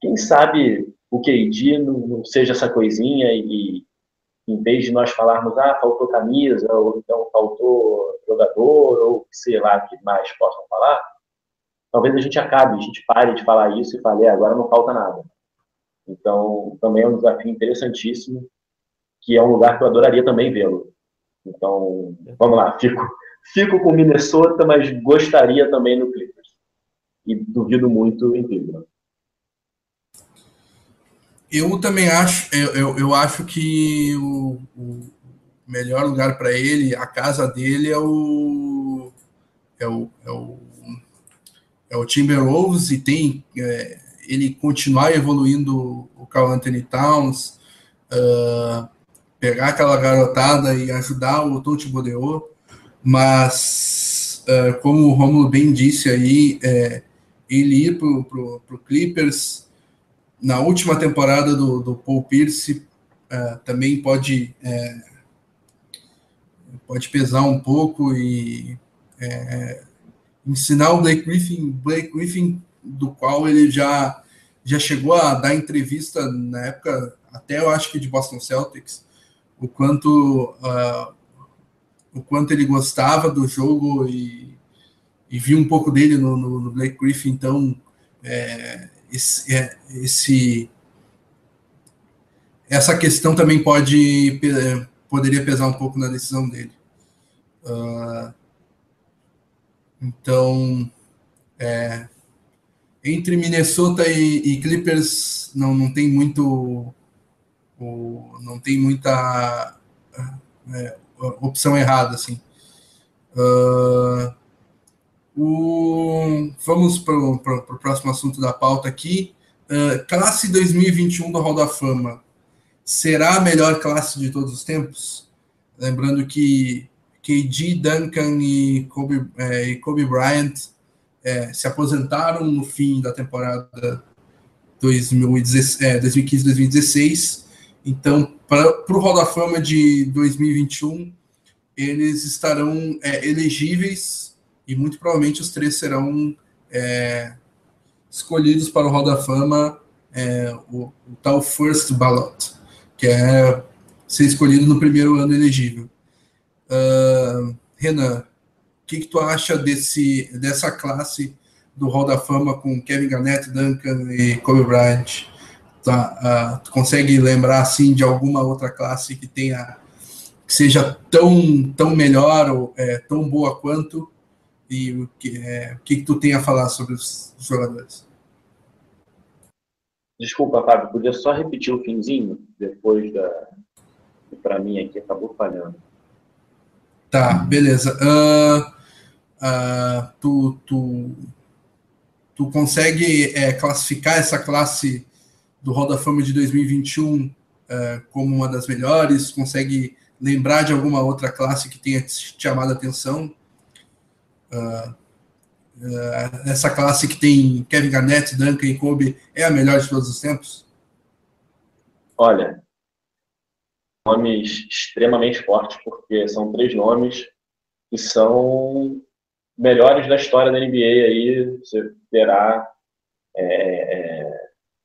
Quem sabe o KD não, não seja essa coisinha e, em vez de nós falarmos, ah, faltou camisa, ou então faltou jogador, ou sei lá que mais possam falar, talvez a gente acabe, a gente pare de falar isso e fale, é, agora não falta nada. Então, também é um desafio interessantíssimo que é um lugar que eu adoraria também vê-lo. Então, vamos lá, fico, fico com Minnesota, mas gostaria também no Clippers. E duvido muito em Cleveland. Eu também acho, eu, eu, eu acho que o, o melhor lugar para ele, a casa dele é o é o, é o, é o Timberwolves e tem é, ele continuar evoluindo o Carl Anthony Towns, uh, pegar aquela garotada e ajudar o Tom Thibodeau, mas uh, como o Romulo bem disse aí, é, ele ir para o Clippers na última temporada do, do Paul Pierce uh, também pode é, pode pesar um pouco e é, ensinar o Blake Griffin, Blake Griffin do qual ele já já chegou a dar entrevista na época até eu acho que de Boston Celtics o quanto uh, o quanto ele gostava do jogo e, e vi um pouco dele no, no, no Blake Griffin, então é, esse, é, esse, essa questão também pode poderia pesar um pouco na decisão dele. Uh, então, é, entre Minnesota e, e, Clippers não, não tem muito o, não tem muita é, opção errada assim. Uh, o, vamos para o próximo assunto da pauta aqui. Uh, classe 2021 do Hall da Fama será a melhor classe de todos os tempos? Lembrando que KD, Duncan e Kobe, é, e Kobe Bryant é, se aposentaram no fim da temporada 2015-2016. Então, para o Hall da Fama de 2021, eles estarão é, elegíveis e muito provavelmente os três serão é, escolhidos para o Hall da Fama, é, o, o, tal First Ballot, que é ser escolhido no primeiro ano elegível. Uh, Renan, o que, que, tu acha desse, dessa classe do Hall da Fama com Kevin Garnett, Duncan e Kobe Bryant? Tá, uh, tu consegue lembrar assim de alguma outra classe que tenha que seja tão tão melhor ou é, tão boa quanto e o que, é, o que, tu tem a falar sobre os jogadores? Desculpa, Fábio, podia só repetir o finzinho depois da para mim aqui acabou falhando. Tá, beleza. Uh, uh, tu, tu, tu consegue é, classificar essa classe do Hall da Fama de 2021 uh, é, como uma das melhores? Consegue lembrar de alguma outra classe que tenha te chamado a atenção? Uh, essa classe que tem Kevin Garnett, Duncan e Kobe é a melhor de todos os tempos? Olha, nomes extremamente fortes, porque são três nomes que são melhores da história da NBA aí, você terá é,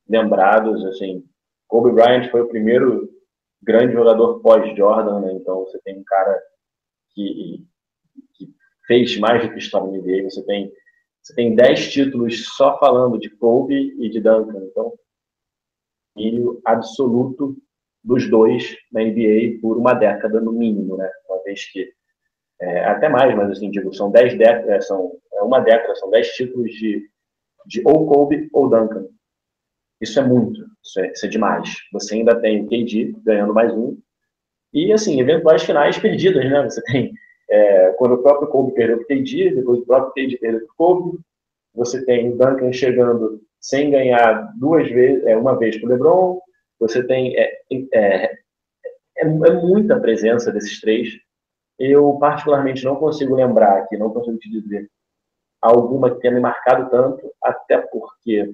lembrados, assim, Kobe Bryant foi o primeiro grande jogador pós-Jordan, né? então você tem um cara que, que, fez mais do que história da NBA, você tem você tem dez títulos só falando de Kobe e de Duncan, então milho absoluto dos dois na NBA por uma década no mínimo, né? Uma vez que é, até mais, mas assim digo, são dez décadas, é, são é uma década, são dez títulos de, de ou Kobe ou Duncan. Isso é muito, isso é, isso é demais. Você ainda tem KD ganhando mais um e assim eventuais finais perdidas, né? Você tem é, quando o próprio Kobe perdeu para o KD, depois o próprio KD perdeu o Kobe, você tem o Duncan chegando sem ganhar duas vezes, é, uma vez para o LeBron, você tem é, é, é, é, muita presença desses três. Eu, particularmente, não consigo lembrar aqui, não consigo te dizer alguma que tenha me marcado tanto, até porque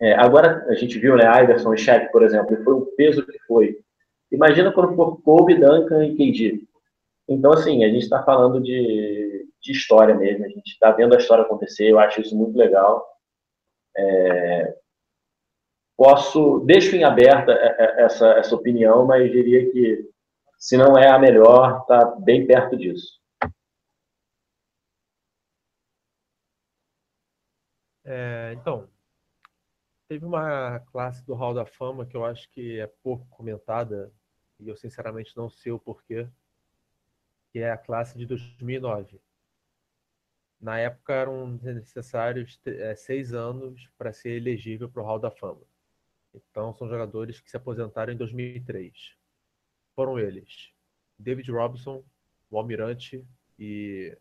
é, agora a gente viu, né, Iverson e Shaq, por exemplo, foi o peso que foi. Imagina quando for Kobe, Duncan e KD. Então, assim, a gente está falando de, de história mesmo, a gente está vendo a história acontecer, eu acho isso muito legal. É, posso, deixo em aberta essa, essa opinião, mas diria que se não é a melhor, está bem perto disso. É, então, teve uma classe do Hall da Fama que eu acho que é pouco comentada, e eu sinceramente não sei o porquê, que é a classe de 2009. Na época eram necessários é, seis anos para ser elegível para o Hall da Fama. Então, são jogadores que se aposentaram em 2003. Foram eles: David Robinson, o Almirante, e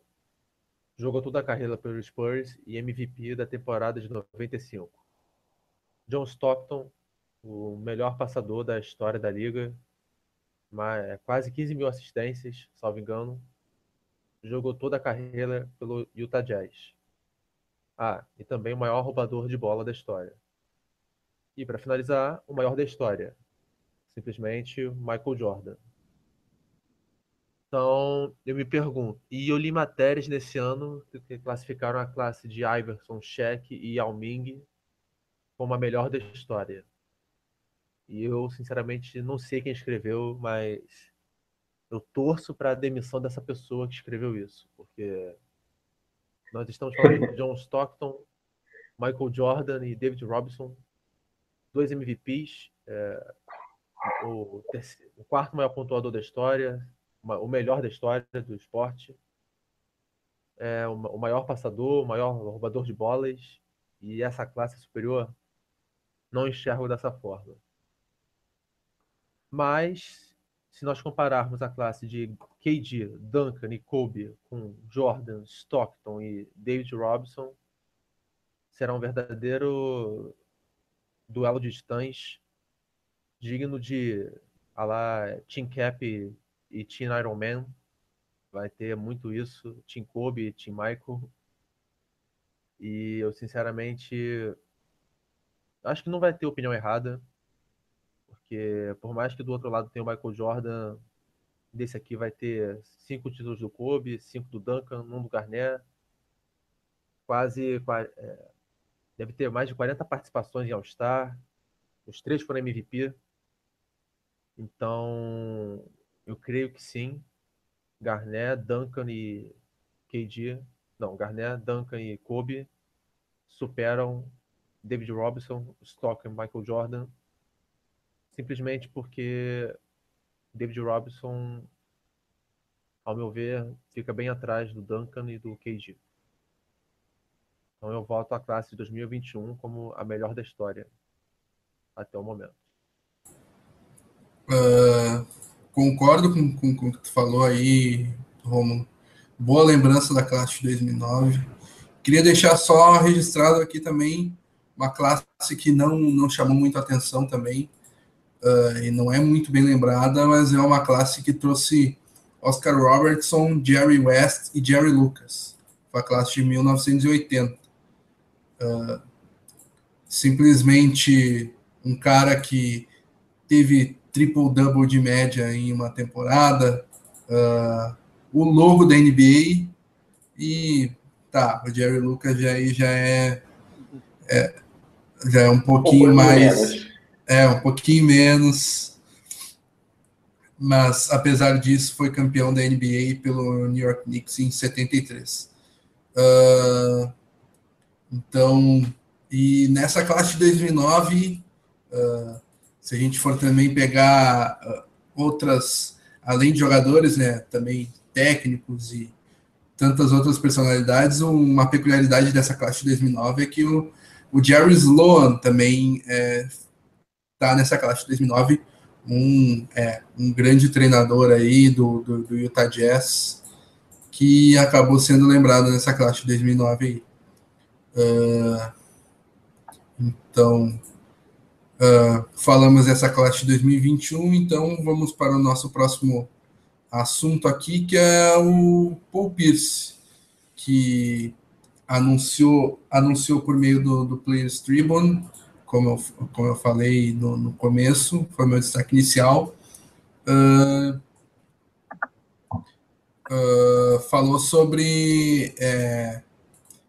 jogou toda a carreira pelo Spurs e MVP da temporada de 95. John Stockton, o melhor passador da história da liga, é, quase 15 mil assistências, salvo engano. Jogou toda a carreira pelo Utah Jazz. Ah, e também o maior roubador de bola da história. E para finalizar, o maior da história, simplesmente Michael Jordan. Então, eu me pergunto, e eu li matérias nesse ano que classificaram a classe de Iverson, Shaq e Yao Ming como a melhor da história. E eu, sinceramente, não sei quem escreveu, mas eu torço para a demissão dessa pessoa que escreveu isso, porque Nós estamos falando de John Stockton, Michael Jordan e David Robinson, dois MVPs, é, o, terceiro, o, quarto maior pontuador da história, o melhor da história do esporte, é, o, maior passador, o maior roubador de bolas, e essa classe superior não enxergo dessa forma. Mas, se nós compararmos a classe de KD, Duncan e Kobe com Jordan, Stockton e David Robinson, será um verdadeiro duelo de titãs digno de a lá Team Cap e Team Iron Man. Vai ter muito isso, Team Kobe e Team Michael. E eu sinceramente acho que não vai ter opinião errada, porque por mais que do outro lado tenha o Michael Jordan, desse aqui vai ter cinco títulos do Kobe, cinco do Duncan, um do Garnett, quase é, deve ter mais de 40 participações em All-Star, os três foram MVP. Então, eu creio que sim. Garnett, Duncan e KD, não, Garnett, Duncan e Kobe superam David Robinson, Stock e Michael Jordan, simplesmente porque David Robinson, ao meu ver, fica bem atrás do Duncan e do KG. Então eu voto a classe de 2021 como a melhor da história até o momento. Uh, concordo com, com, com, o que tu falou aí, Romulo. Boa lembrança da classe de 2009. Queria deixar só registrado aqui também uma classe que não, não chamou muito atenção também, uh, e não é muito bem lembrada, mas é uma classe que trouxe Oscar Robertson, Jerry West e Jerry Lucas. Foi a classe de 1980. Uh, ah, simplesmente um cara que teve triple-double de média em uma temporada, uh, o logo da NBA e tá, o Jerry Lucas já, já é, é já é um pouquinho um mais. Menos. É, um pouquinho menos. Mas, apesar disso, foi campeão da NBA pelo New York Knicks em 73. Uh, então, e nessa classe de 2009, uh, se a gente for também pegar uh, outras, além de jogadores, né, também técnicos e tantas outras personalidades, uma peculiaridade dessa classe de 2009 é que o, o Jerry Sloan também está é, tá nessa classe de 2009, um, é, um grande treinador aí do, do, do, Utah Jazz, que acabou sendo lembrado nessa classe de 2009 aí. Uh, então, uh, falamos dessa classe de 2021, então vamos para o nosso próximo assunto aqui, que é o Paul Pierce, que anunciou, anunciou por meio do, do Players Tribune, como eu, como eu falei no, no começo, foi meu destaque inicial. Uh, uh, falou sobre. É,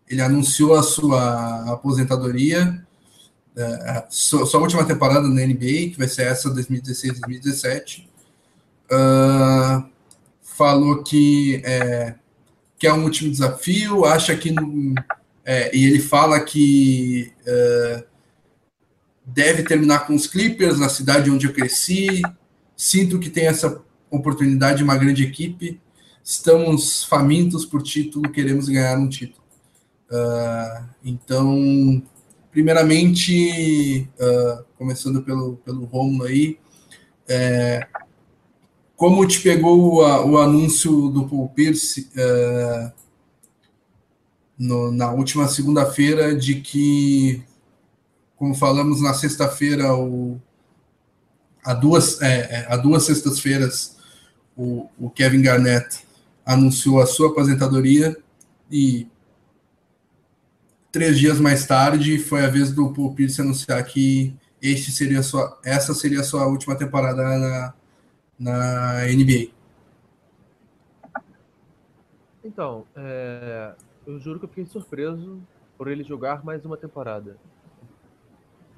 ele anunciou a sua aposentadoria, uh, sua, sua, última temporada na NBA, que vai ser essa 2016-2017. falou que é, que é um último desafio, acha que. É, e ele fala que é, deve terminar com os Clippers, na cidade onde eu cresci. Sinto que tem essa oportunidade de uma grande equipe. Estamos famintos por título, queremos ganhar um título. Uh, então, primeiramente, uh, começando pelo, pelo Romulo aí, é, como te pegou o, o anúncio do Paul Pierce uh, no, na última segunda-feira de que, como falamos na sexta-feira, há duas, é, é, duas sextas-feiras, o, o Kevin Garnett anunciou a sua aposentadoria e três dias mais tarde foi a vez do Paul Pierce anunciar que este seria sua, essa seria a sua última temporada na, na NBA? Então, é, eu juro que eu fiquei surpreso por ele jogar mais uma temporada.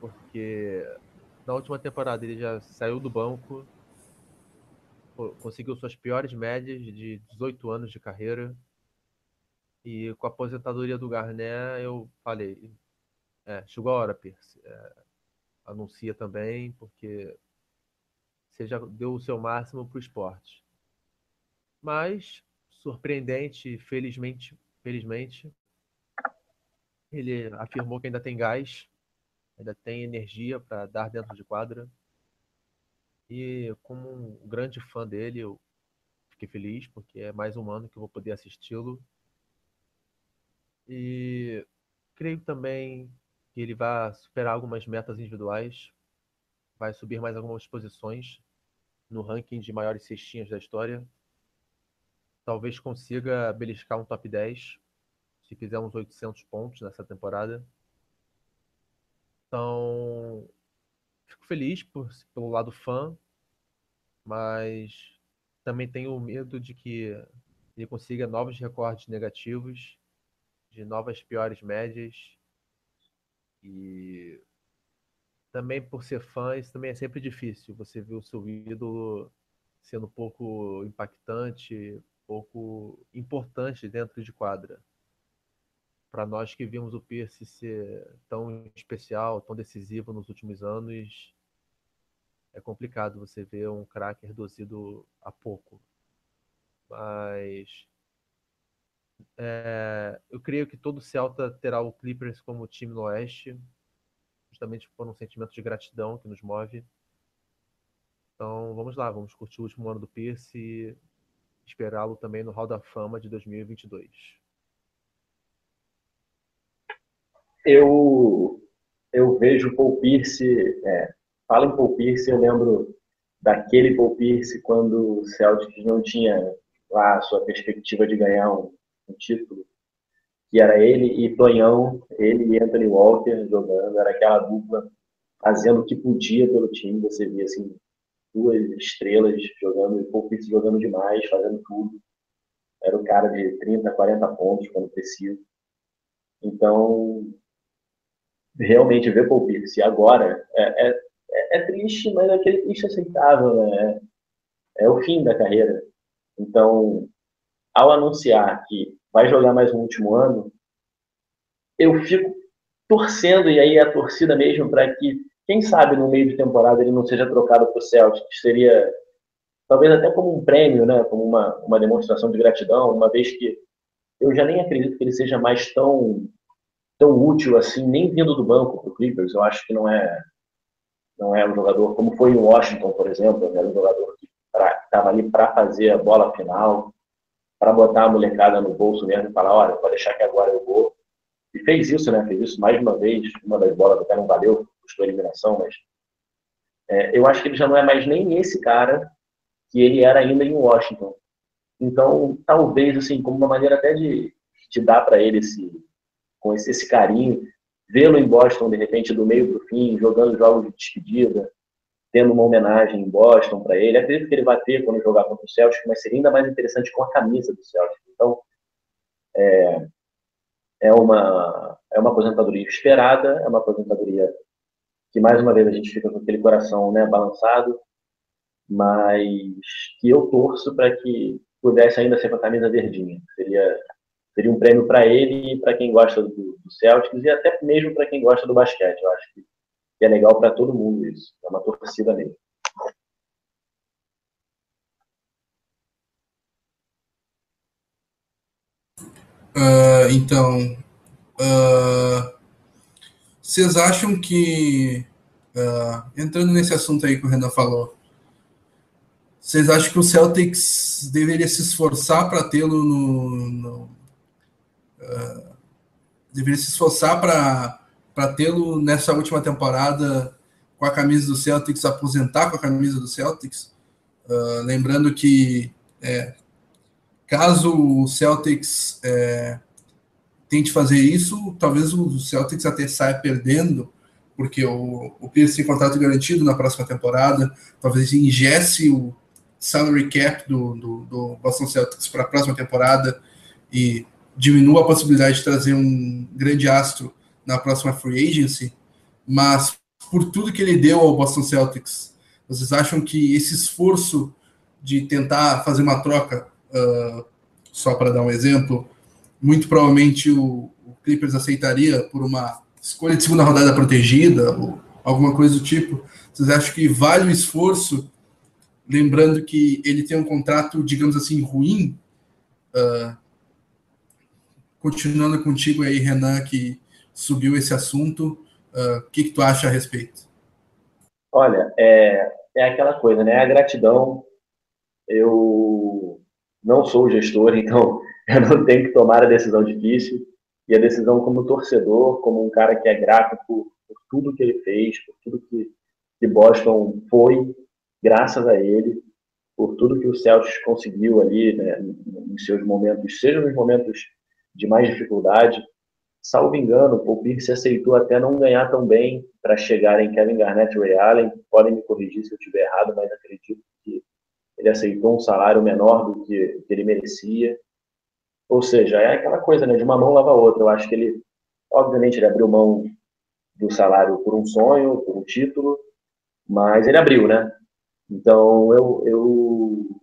Porque na última temporada ele já saiu do banco, conseguiu suas piores médias de 18 anos de carreira. E com a aposentadoria do Garnet, eu falei, é, chegou a hora, Pierce. É, anuncia também, porque você já deu o seu máximo para o esporte. Mas, surpreendente, felizmente, felizmente, ele afirmou que ainda tem gás, ainda tem energia para dar dentro de quadra. E como um grande fã dele, eu fiquei feliz, porque é mais um ano que eu vou poder assisti-lo. E creio também que ele vai superar algumas metas individuais, vai subir mais algumas posições no ranking de maiores cestinhas da história. Talvez consiga beliscar um top 10 se fizer uns 800 pontos nessa temporada. Então, fico feliz por, pelo lado fã, mas também tenho medo de que ele consiga novos recordes negativos, de novas piores médias. E também por ser fã, isso também é sempre difícil. Você vê o seu ídolo sendo pouco impactante, pouco importante dentro de quadra para nós que vimos o Pierce ser tão especial, tão decisivo nos últimos anos, é complicado você ver um craque reduzido a pouco. Mas é, eu creio que todo Celta terá o Clippers como time no Oeste, justamente por um sentimento de gratidão que nos move. Então vamos lá, vamos curtir o último ano do Pierce e esperá-lo também no Hall da Fama de 2022 eu, eu vejo Paul Pierce, é, fala em Paul Pierce, eu lembro daquele Paul Pierce quando o Celtics não tinha lá a sua perspectiva de ganhar um, um título, que era ele e Tonhão, ele e Anthony Walker jogando, era aquela dupla fazendo o que podia pelo time, você via assim, duas estrelas jogando, e Paul Pierce jogando demais, fazendo tudo. Era o cara de 30, 40 pontos quando preciso. Então, realmente ver Paul Pierce agora é, é, é, triste, mas é aquele triste aceitável, né? É, é o fim da carreira. Então, ao anunciar que vai jogar mais um último ano, eu fico torcendo, e aí a torcida mesmo, para que, quem sabe, no meio de temporada ele não seja trocado para o Celtic, que seria talvez até como um prêmio, né? como uma, uma demonstração de gratidão, uma vez que eu já nem acredito que ele seja mais tão tão útil assim, nem vindo do banco para o Clippers. Eu acho que não é não é um jogador como foi em Washington, por exemplo, era um jogador que estava ali para fazer a bola final, para botar a molecada no bolso mesmo e falar, olha, pode deixar que agora eu vou. E fez isso, né? Fez isso mais uma vez. Uma das bolas até não valeu, custou a eliminação, mas é, eu acho que ele já não é mais nem esse cara que ele era ainda em Washington. Então, talvez, assim, como uma maneira até de, de dar para ele esse, com esse, esse carinho, vê-lo em Boston, de repente, do meio para o fim, jogando jogos de despedida, tendo uma homenagem em Boston para ele. Acredito que ele vai ter quando jogar contra o Celtic, mas seria ainda mais interessante com a camisa do Celtic. Então, é, é, uma, é uma aposentadoria esperada, é uma aposentadoria que, mais uma vez, a gente fica com aquele coração né, balançado, mas que eu torço para que pudesse ainda ser com a camisa verdinha. Seria seria um prêmio para ele e para quem gosta do, do, Celtics e até mesmo para quem gosta do basquete. Eu acho que é legal para todo mundo isso. É uma torcida mesmo. Uh, então, uh, vocês acham que, uh, entrando nesse assunto aí que o Renan falou, vocês acham que o Celtics deveria se esforçar para tê-lo no, no, deveria se esforçar para tê-lo nessa última temporada com a camisa do Celtics, aposentar com a camisa do Celtics. Uh, lembrando que é, caso o Celtics é, tente fazer isso, talvez o Celtics até saia perdendo, porque o, o Pierce tem contrato garantido na próxima temporada, talvez ingesse o salary cap do, do, do Boston Celtics para a próxima temporada e diminua a possibilidade de trazer um grande astro na próxima free agency, mas por tudo que ele deu ao Boston Celtics, vocês acham que esse esforço de tentar fazer uma troca, uh, só para dar um exemplo, muito provavelmente o, o Clippers aceitaria por uma escolha de segunda rodada protegida ou alguma coisa do tipo. Vocês acham que vale o esforço? Lembrando que ele tem um contrato, digamos assim, ruim. Uh, continuando contigo aí, Renan, que subiu esse assunto, uh, o que, que tu acha a respeito? Olha, é, é aquela coisa, né? A gratidão, eu não sou gestor, então eu não tenho que tomar a decisão difícil. E a decisão como torcedor, como um cara que é grato por, por tudo que ele fez, por tudo que, que Boston foi, graças a ele, por tudo que o Celtics conseguiu ali, né, em seus momentos, seja nos momentos de mais dificuldade. Salvo engano, o Pierce aceitou até não ganhar tão bem para chegar em Kevin Garnett e Ray Allen. Podem me corrigir se eu estiver errado, mas acredito que ele aceitou um salário menor do que, que ele merecia. Ou seja, é aquela coisa, né? De uma mão lava a outra. Eu acho que ele, obviamente, ele abriu mão do salário por um sonho, por um título, mas ele abriu, né? Então, eu, eu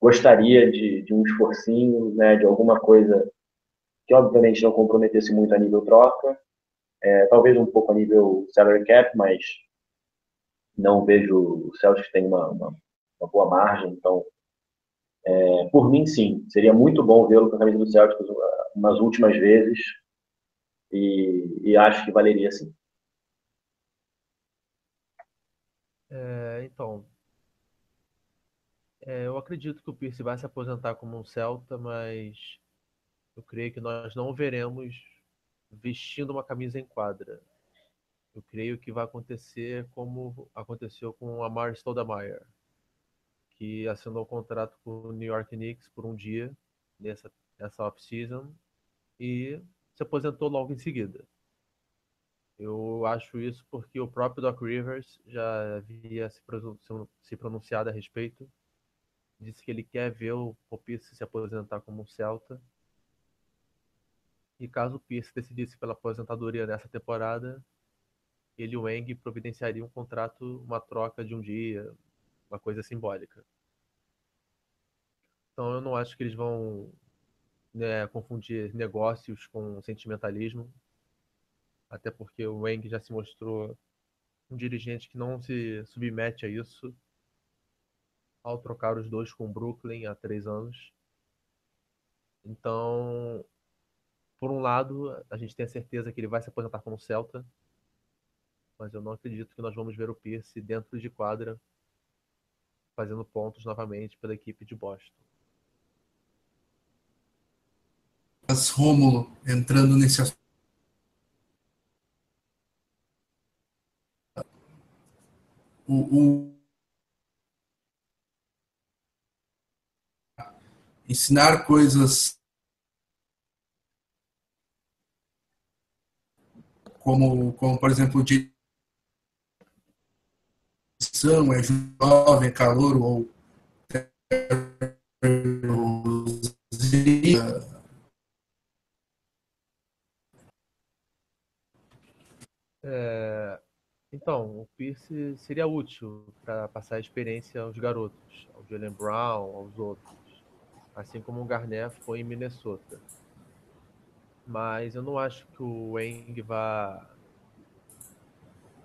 gostaria de, de um esforcinho, né? De alguma coisa que, obviamente, não comprometesse muito a nível troca, é, talvez um pouco a nível salary cap, mas não vejo o Celtics tem uma, uma, uma boa margem, então é, por mim, sim. Seria muito bom vê-lo com a camisa do Celtics umas últimas vezes. E, e acho que valeria sim. É, então, é, eu acredito que o Pierce vai se aposentar como um Celta, mas eu creio que nós não veremos vestindo uma camisa em quadra. Eu creio que vai acontecer como aconteceu com o Amar Stoudemire que assinou um contrato com o New York Knicks por um dia nessa, nessa off-season e se aposentou logo em seguida. Eu acho isso porque o próprio Doc Rivers já havia se, pronunciado a respeito. Disse que ele quer ver o Pierce se aposentar como um Celta. E caso Pierce decidisse pela aposentadoria nessa temporada, ele e o Eng providenciariam um contrato, uma troca de um dia, uma coisa simbólica. Então eu não acho que eles vão né, confundir negócios com sentimentalismo, até porque o Wang já se mostrou um dirigente que não se submete a isso ao trocar os dois com o Brooklyn há três anos. Então, por um lado, a gente tem a certeza que ele vai se aposentar como Celta, mas eu não acredito que nós vamos ver o Pierce dentro de quadra fazendo pontos novamente pela equipe de Boston. Mas Rômulo entrando nesse assunto. O, ensinar coisas como, como por exemplo, de é jovem, é calor ou é, então, o Pierce seria útil para passar a experiência aos garotos, ao Jalen Brown, aos outros, assim como o Garnett foi em Minnesota. Mas eu não acho que o Wang vá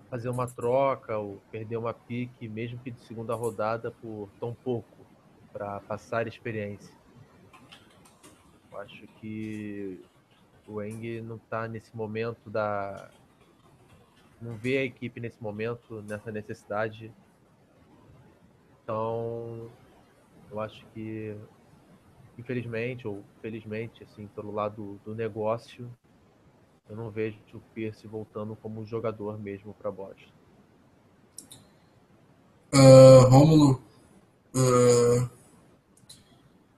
fazer uma troca ou perder uma pique, mesmo que de segunda rodada, por tão pouco, para passar experiência. Eu acho que o Eng não está nesse momento da. Não vê a equipe nesse momento, nessa necessidade. Então, eu acho que, infelizmente ou felizmente, assim, pelo lado do negócio, eu não vejo o Pierce voltando como jogador mesmo para Boston. Uh, Rômulo, uh,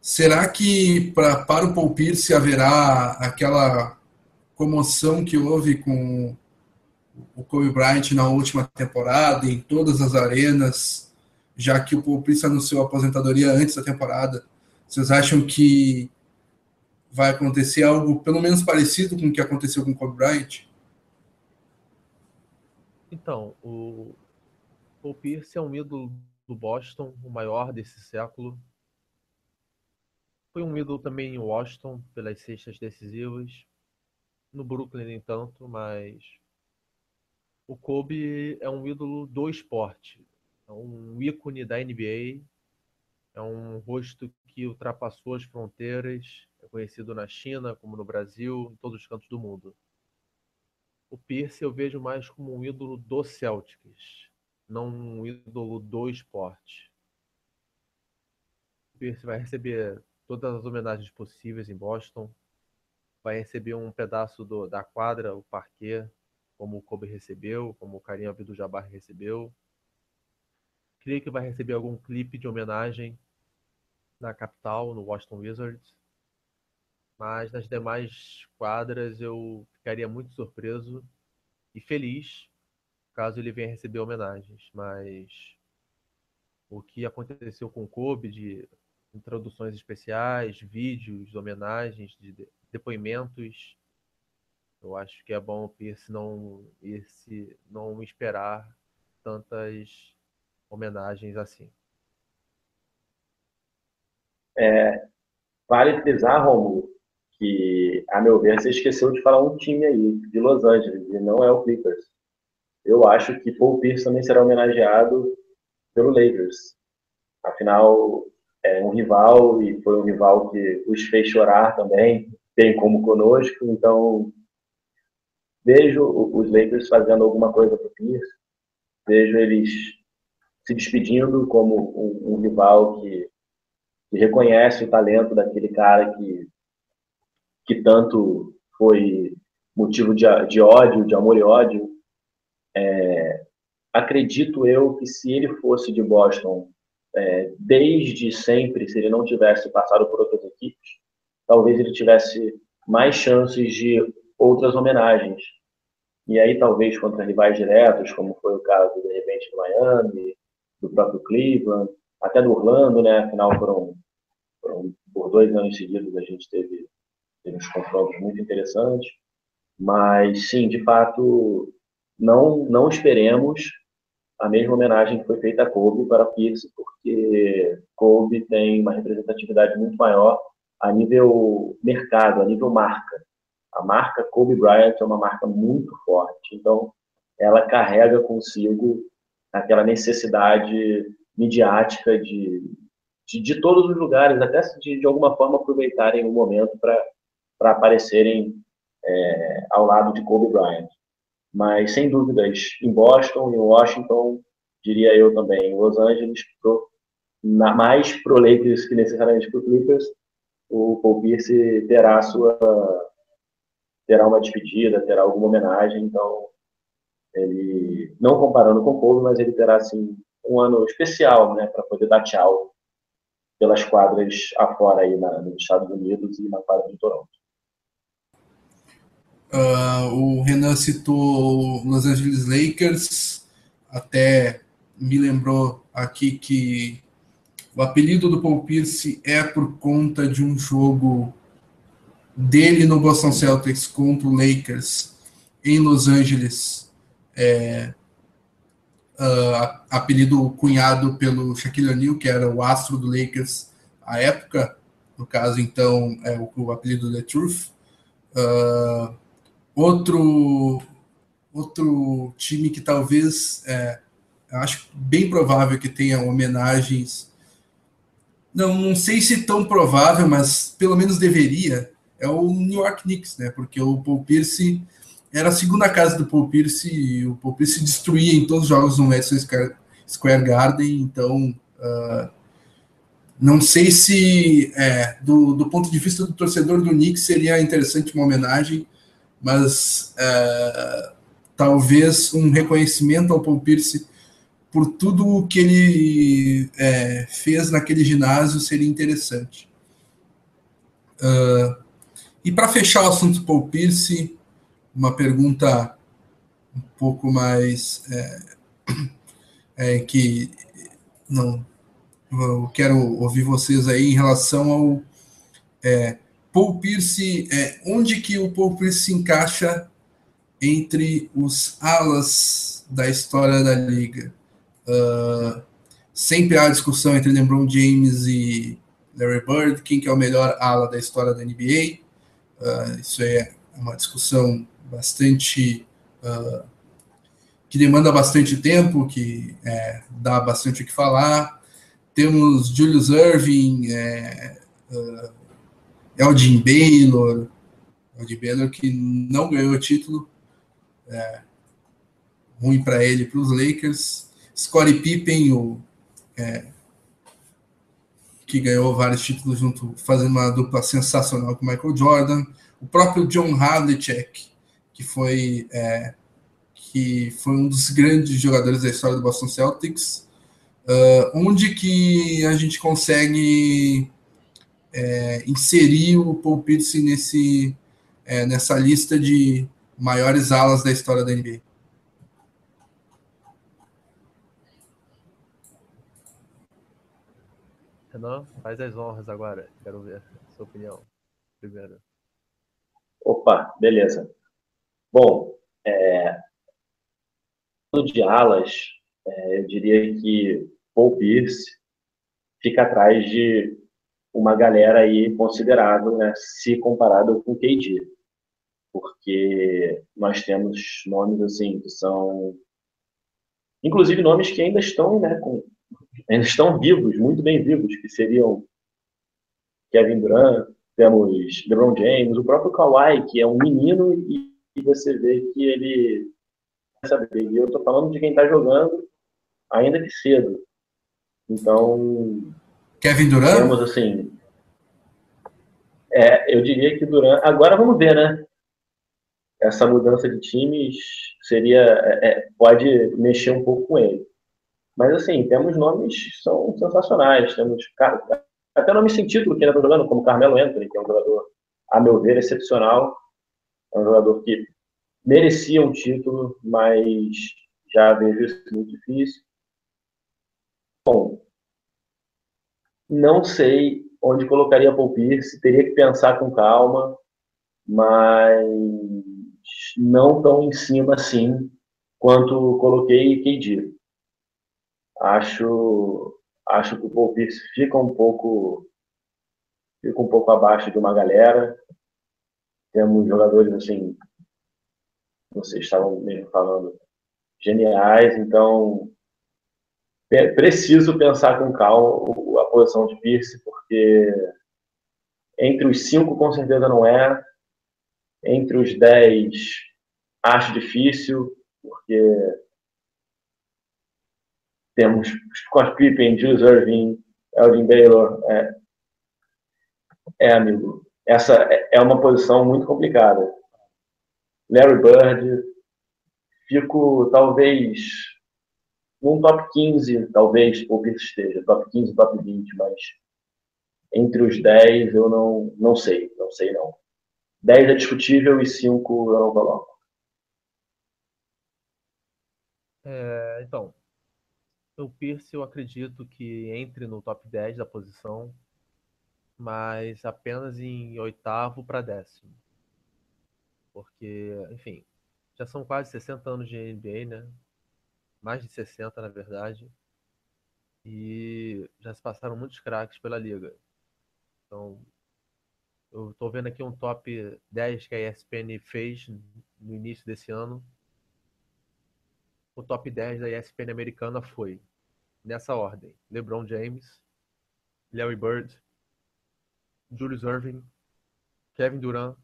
será que pra, para o Paul Pierce haverá aquela comoção que houve com o Kobe Bryant na última temporada, em todas as arenas, já que o Paul Pierce anunciou a aposentadoria antes da temporada? Vocês acham que vai acontecer algo pelo menos parecido com o que aconteceu com o Kobe Bryant? Então, o Paul Pierce é um ídolo do Boston, o maior desse século. Foi um ídolo também em Washington, pelas cestas decisivas. No Brooklyn, nem tanto, mas o Kobe é um ídolo do esporte. É um ícone da NBA. É um rosto que ultrapassou as fronteiras. É conhecido na China, como no Brasil, em todos os cantos do mundo. O Pierce eu vejo mais como um ídolo do Celtics, não um ídolo do esporte. O Pierce vai receber todas as homenagens possíveis em Boston. Vai receber um pedaço do, da quadra, o parquet, como o Kobe recebeu, como o Karim Abdul-Jabbar recebeu. Creio que vai receber algum clipe de homenagem na capital, no Washington Wizards. Mas nas demais quadras eu ficaria muito surpreso e feliz caso ele venha receber homenagens. Mas o que aconteceu com o Kobe de introduções especiais, vídeos, homenagens, de depoimentos. Eu acho que é bom Pierce não, esse, não esperar tantas homenagens assim. É, vale frisar, Romulo, que, a meu ver, você esqueceu de falar um time aí, de Los Angeles, e não é o Clippers. Eu acho que Paul Pierce também será homenageado pelo Lakers. Afinal, é um rival e foi um rival que os fez chorar também, bem como conosco. Então, vejo os Lakers fazendo alguma coisa para o Pierce, vejo eles se despedindo como um, um rival que, que, reconhece o talento daquele cara que, que tanto foi motivo de, de ódio, de amor e ódio. É, acredito eu que se ele fosse de Boston é, desde sempre, se ele não tivesse passado por outras equipes, talvez ele tivesse mais chances de outras homenagens. E aí, talvez contra rivais diretos, como foi o caso, de repente, do Miami, do próprio Cleveland, até do Orlando, né? Afinal, foram, foram por dois anos seguidos a gente teve, teve uns confrontos muito interessantes. Mas, sim, de fato, não, não esperemos a mesma homenagem que foi feita a Kobe para Pierce, porque Kobe tem uma representatividade muito maior a nível mercado, a nível marca. A marca Kobe Bryant é uma marca muito forte, então ela carrega consigo aquela necessidade midiática de, de, de todos os lugares, até de, de alguma forma aproveitarem o momento para aparecerem é, ao lado de Kobe Bryant. Mas, sem dúvidas, em Boston, em Washington, diria eu também, em Los Angeles, pro, na, mais pro Lakers que necessariamente pro Clippers, o Paul Pierce terá sua terá uma despedida, terá alguma homenagem, então ele não comparando com o Kobe, mas ele terá assim um ano especial, né, para poder dar tchau pelas quadras afora aí na, nos Estados Unidos e na quadra de Toronto. Uh, o Renan citou Los Angeles Lakers, até me lembrou aqui que o apelido do Paul Pierce é por conta de um jogo dele no Boston Celtics contra o Lakers em Los Angeles, é, uh, apelido cunhado pelo Shaquille O'Neal, que era o astro do Lakers à época, no caso, então, é o, o apelido The Truth. Uh, Outro, outro time que talvez, é, acho bem provável que tenha homenagens, não, não sei se tão provável, mas pelo menos deveria, é o New York Knicks, né? Porque o Paul Pierce era a segunda casa do Paul Pierce e o Paul Pierce destruía em todos os jogos no Madison Square Garden, então uh, não sei se é, do, do ponto de vista do torcedor do Knicks seria interessante uma homenagem, mas é, talvez um reconhecimento ao Paul Pierce por tudo o que ele é, fez naquele ginásio seria interessante. Uh, e para fechar o assunto Paul Pierce, uma pergunta um pouco mais é, é, que não eu quero ouvir vocês aí em relação ao é, Paul Pierce, é, onde que o Paul Pierce se encaixa entre os alas da história da liga? Uh, sempre há discussão entre LeBron James e Larry Bird, quem que é o melhor ala da história da NBA. Uh, isso é uma discussão bastante uh, que demanda bastante tempo, que é, dá bastante o que falar. Temos Julius Irving, é, uh, Elgin Baylor, Elgin Baylor que não ganhou o título, é, ruim para ele, para os Lakers. Scottie Pippen, o, é, que ganhou vários títulos junto, fazendo uma dupla sensacional com Michael Jordan. O próprio John Havlicek, que foi, é, que foi um dos grandes jogadores da história do Boston Celtics. Uh, onde que a gente consegue é, inserir o Paul Pierce nesse, é, nessa lista de maiores alas da história da NBA? Renan, faz as honras agora. Quero ver a sua opinião primeiro. Opa, beleza. Bom, é, de alas, é, eu diria que Paul Pierce fica atrás de uma galera aí considerável, né, se comparado com KD. Porque nós temos nomes assim que são inclusive nomes que ainda estão, né, com, ainda estão vivos, muito bem vivos, que seriam Kevin Durant, temos LeBron James, o próprio Kawhi, que é um menino e, e você vê que ele sabe, e eu estou falando de quem está jogando ainda que cedo. Então, Kevin Durant? Temos assim, é, eu diria que Durant. Agora vamos ver, né? Essa mudança de times seria é, é pode mexer um pouco com ele. Mas, assim, temos nomes que são sensacionais. Temos, cara, até nome sem título que ainda está jogando, como Carmelo Anthony, que é um jogador, a meu ver, excepcional. É um jogador que merecia um título, mas já vejo isso muito difícil. Bom, não sei onde colocaria Paul Pierce, teria que pensar com calma, mas não tão em cima assim quanto coloquei KD acho acho que o Paul Pierce fica um pouco fica um pouco abaixo de uma galera. Temos jogadores assim, vocês estavam mesmo falando, geniais, então preciso pensar com calma a posição de Pierce, porque entre os cinco com certeza não é, entre os dez acho difícil, porque temos Scott Pippen, Jules Irving, Elvin Baylor. É, é, amigo, essa é uma posição muito complicada. Larry Bird, fico talvez num top 15, talvez o Pierce esteja, top 15, top 20, mas entre os 10 eu não, não sei, não sei não. 10 é discutível e 5 eu não coloco. É, então, o Pierce eu acredito que entre no top 10 da posição, mas apenas em oitavo para décimo. Porque, enfim, já são quase 60 anos de NBA, né? Mais de 60, na verdade. E já se passaram muitos craques pela liga. Então, eu estou vendo aqui um top 10 que a ESPN fez no início desse ano. O top 10 da ESPN americana foi nessa ordem: LeBron James, Larry Bird, Julius Irving, Kevin Durant,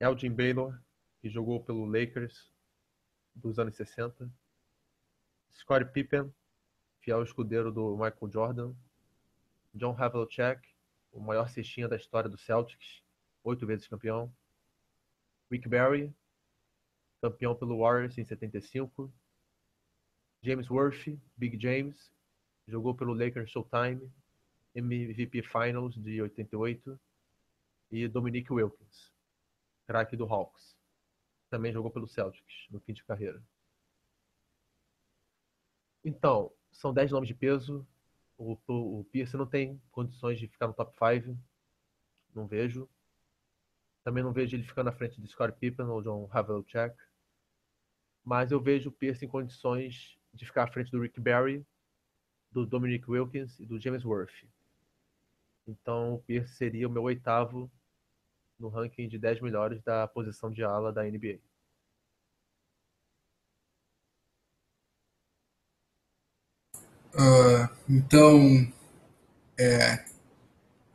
Elgin Baylor, que jogou pelo Lakers dos anos 60, Scottie Pippen, fiel escudeiro do Michael Jordan, John Havlicek, o maior cestinha da história do Celtics, oito vezes campeão, Rick Barry, campeão pelo Warriors em 75, James Worthy, Big James, jogou pelo Lakers Showtime, MVP Finals de 88, e Dominique Wilkins, craque do Hawks. Também jogou pelo Celtics no fim de carreira. Então, são 10 nomes de peso. O, o, o Pierce não tem condições de ficar no top 5. Não vejo. Também não vejo ele ficando na frente de Scott Pippen ou John Havlicek. Mas eu vejo o Pierce em condições de ficar à frente do Rick Barry, do Dominic Wilkins e do James Worth. Então o Pierce seria o meu oitavo no ranking de 10 melhores da posição de ala da NBA. Uh, então, é,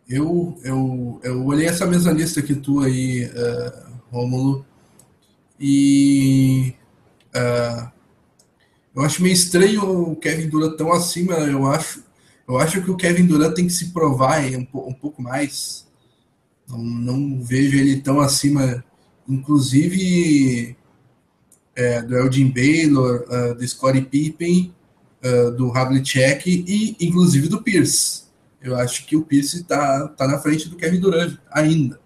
eu, eu, eu olhei essa mesma lista que tu aí, uh, Rômulo, e uh, eu acho meio estranho o Kevin Durant tão acima. Eu acho, eu acho que o Kevin Durant tem que se provar um, um pouco mais. Não, não vejo ele tão acima, inclusive é, do Elgin Baylor, uh, do Scottie Pippen, uh, do Havlicek e inclusive do Pierce. Eu acho que o Pierce está tá na frente do Kevin Durant ainda,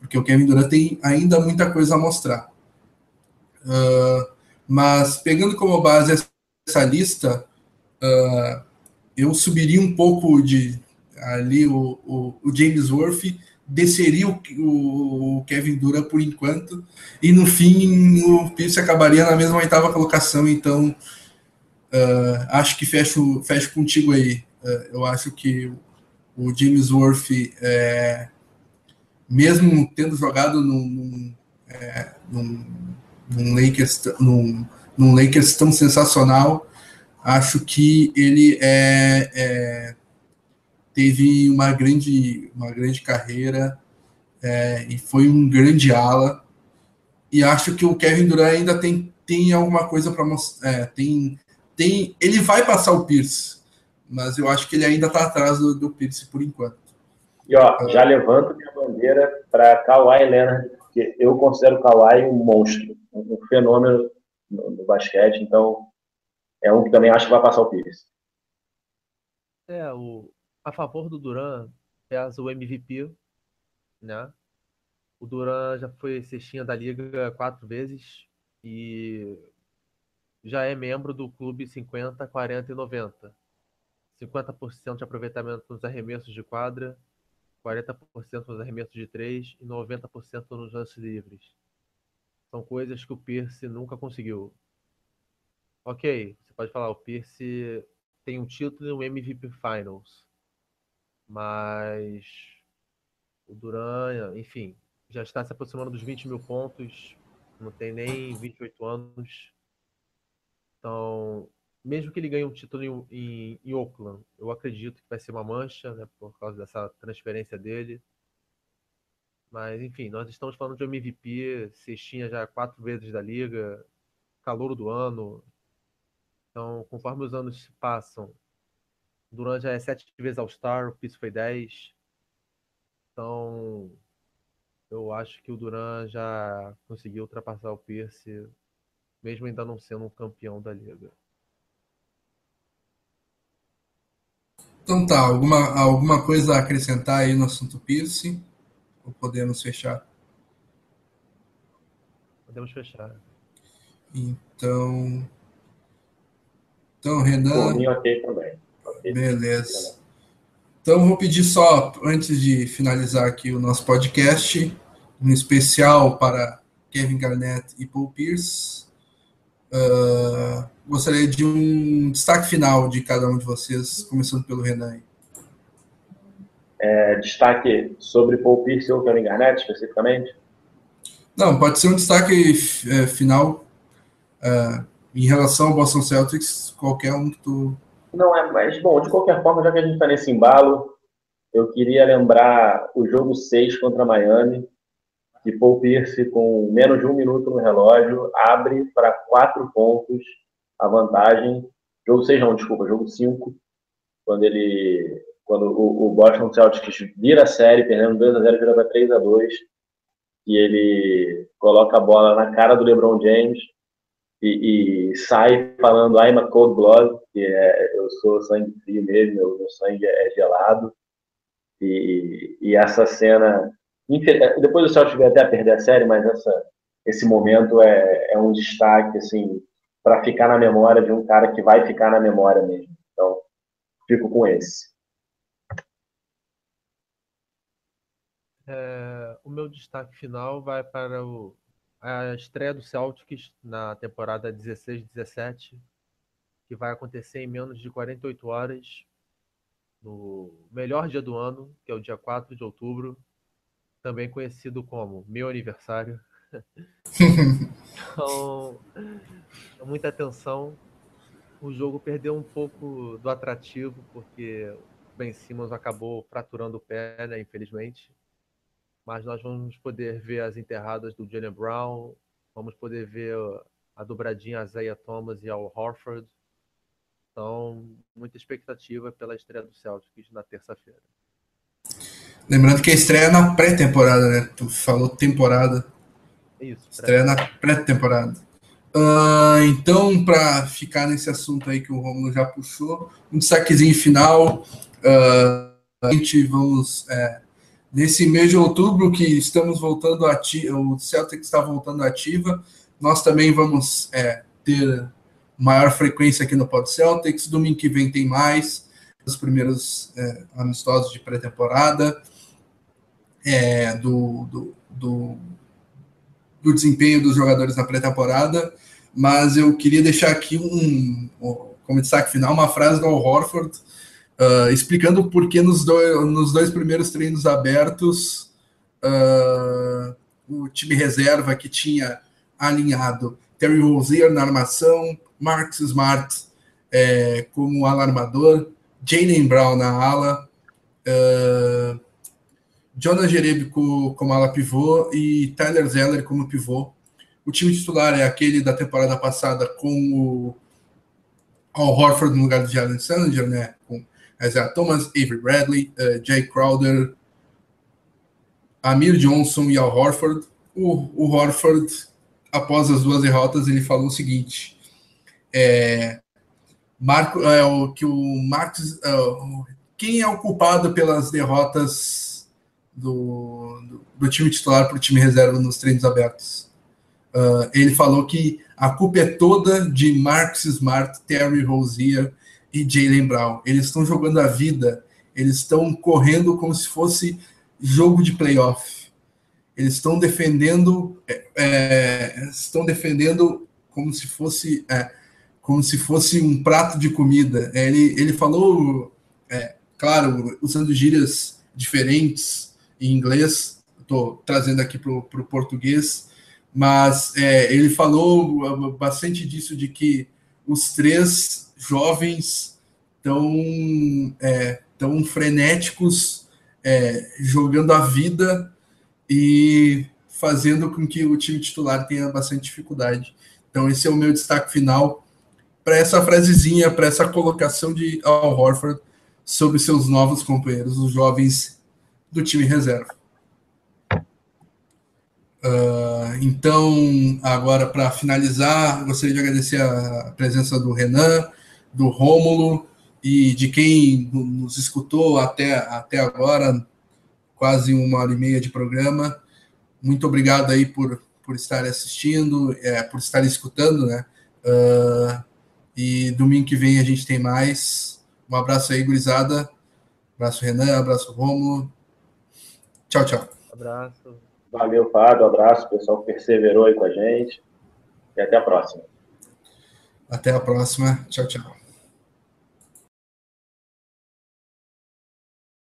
porque o Kevin Durant tem ainda muita coisa a mostrar. Uh, mas pegando como base essa lista, uh, eu subiria um pouco de ali o, o, o James Worth, desceria o, o, Kevin Durant por enquanto, e no fim o Pierce acabaria na mesma oitava colocação, então uh, acho que fecho, fecho contigo aí. eu acho que o James Worth, é, mesmo tendo jogado num, num, é, num, num, Lakers, num, num Lakers tão sensacional, acho que ele é, é, teve uma grande, uma grande carreira é, e foi um grande ala. E acho que o Kevin Durant ainda tem, tem alguma coisa para mostrar. É, tem, tem, ele vai passar o Pierce mas eu acho que ele ainda está atrás do, do Pierce por enquanto. E ó, já levanto minha bandeira para Kawhi Leonard, porque eu considero o Kawhi um monstro, um, fenômeno no, no, basquete, então é um que também acho que vai passar o Pierce. É, o, a favor do Duran pesa o MVP, né? O Duran já foi cestinha da liga quatro vezes e já é membro do clube 50, 40 e 90. 50% de aproveitamento nos arremessos de quadra, 40% nos arremessos de três e 90% nos lances livres. São coisas que o Pierce nunca conseguiu. Ok, você pode falar, o Pierce tem um título e um MVP Finals. Mas o Duran, enfim, já está se aproximando dos 20 mil pontos, não tem nem 28 anos. Então, mesmo que ele ganhe um título em, em, em, Oakland, eu acredito que vai ser uma mancha, né, por causa dessa transferência dele. Mas, enfim, nós estamos falando de MVP, cestinha já quatro vezes da liga, calor do ano. Então, conforme os anos se passam, Duran já é sete vezes All-Star, o Pierce foi dez. Então, eu acho que o Duran já conseguiu ultrapassar o Pierce, mesmo ainda não sendo um campeão da liga. Então tá, alguma, alguma coisa a acrescentar aí no assunto Pierce? Ou podemos fechar? Podemos fechar. Então. Então, Renan. Por ok também. Beleza. Então, vou pedir só, antes de finalizar aqui o nosso podcast, um especial para Kevin Garnett e Paul Pierce. Uh, gostaria de um destaque final de cada um de vocês, começando pelo Renan. É, destaque sobre Paul Pierce ou Kevin Garnett, especificamente? Não, pode ser um destaque é, final é, em relação ao Boston Celtics, qualquer um que tu... Não, é, mas, bom, de qualquer forma, já que a gente está nesse embalo, eu queria lembrar o jogo 6 contra Miami, que Paul Pierce, com menos de um minuto no relógio, abre para quatro pontos a vantagem. Jogo 6 não, desculpa, jogo 5, quando ele. Quando o, o, Boston Celtics vira a série, perdendo 2 a 0 vira para 3 a 2 e ele coloca a bola na cara do LeBron James e, e sai falando I'm a cold blood, que é eu sou sangue frio mesmo, meu, meu sangue é gelado. E, e essa cena, depois o Celtics vai até perder a série, mas essa, esse momento é, é um destaque assim para ficar na memória de um cara que vai ficar na memória mesmo. Então, fico com esse. É, o meu destaque final vai para o, a estreia do Celtics na temporada 16-17, que vai acontecer em menos de 48 horas. no melhor dia do ano, que é o dia 4 de outubro, também conhecido como meu aniversário. então, muita atenção. O jogo perdeu um pouco do atrativo, porque o Ben Simmons acabou fraturando o pé, né, infelizmente. Mas nós vamos poder ver as enterradas do Jalen Brown, vamos poder ver a dobradinha Isaiah Thomas e Al Horford. Então, muita expectativa pela estreia do Celtics na terça-feira. Lembrando que a estreia é na pré-temporada, né? Tu falou temporada. Isso. Estreia na pré-temporada. Uh, então, para ficar nesse assunto aí que o Romulo já puxou, um destaquezinho final. Uh, a gente vamos. É, nesse mês de outubro que estamos voltando ativa, o Celtic está voltando ativa, nós também vamos é, ter maior frequência aqui no Pod Celtics. Domingo que vem tem mais, os primeiros é, amistosos de pré-temporada, é, do, do, do, do, desempenho dos jogadores na pré-temporada. Mas eu queria deixar aqui um, como destaque final, uma frase do Al Horford, uh, explicando por que nos, do, nos dois primeiros treinos abertos uh, o time reserva que tinha alinhado Terry Rozier na armação, Marcus Smart é, como alarmador, Jalen Brown na ala, uh, Jonas Jerebico como ala pivô e Tyler Zeller como pivô. O time titular é aquele da temporada passada com o Al Horford no lugar de Jalen Sanger, né? Isaiah Thomas, Avery Bradley, uh, Jay Crowder, Amir Johnson e Al Horford. O, o Horford, após as duas derrotas, ele falou o seguinte: é, Marco, é, o, que o Marcos. É, quem é o culpado pelas derrotas do, do, do time titular para o time reserva nos treinos abertos? Uh, ele falou que a culpa é toda de Marcus Smart, Terry Rozier e Jalen Brown. Eles estão jogando a vida, eles estão correndo como se fosse jogo de playoff. Eles estão defendendo, é, é estão defendendo como se fosse é, como se fosse um prato de comida. É, ele, ele falou, é, claro, usando gírias diferentes em inglês, estou trazendo aqui para o português, mas é, ele falou bastante disso, de que os três jovens tão, é, tão frenéticos, é, jogando a vida e fazendo com que o time titular tenha bastante dificuldade. Então, esse é o meu destaque final para essa frasezinha, para essa colocação de Al Horford sobre seus novos companheiros, os jovens do time reserva. Uh, então, agora para finalizar, gostaria de agradecer a presença do Renan, do Rômulo e de quem nos escutou até, até agora, quase uma hora e meia de programa. Muito obrigado aí por, por estar assistindo, é, por estar escutando, né? Uh, e domingo que vem a gente tem mais. Um abraço aí, gurizada. Abraço, Renan. Abraço, Romulo. Tchau, tchau. Abraço. Valeu, Fábio. Abraço, pessoal que perseverou aí com a gente. E até a próxima. Até a próxima. Tchau, tchau.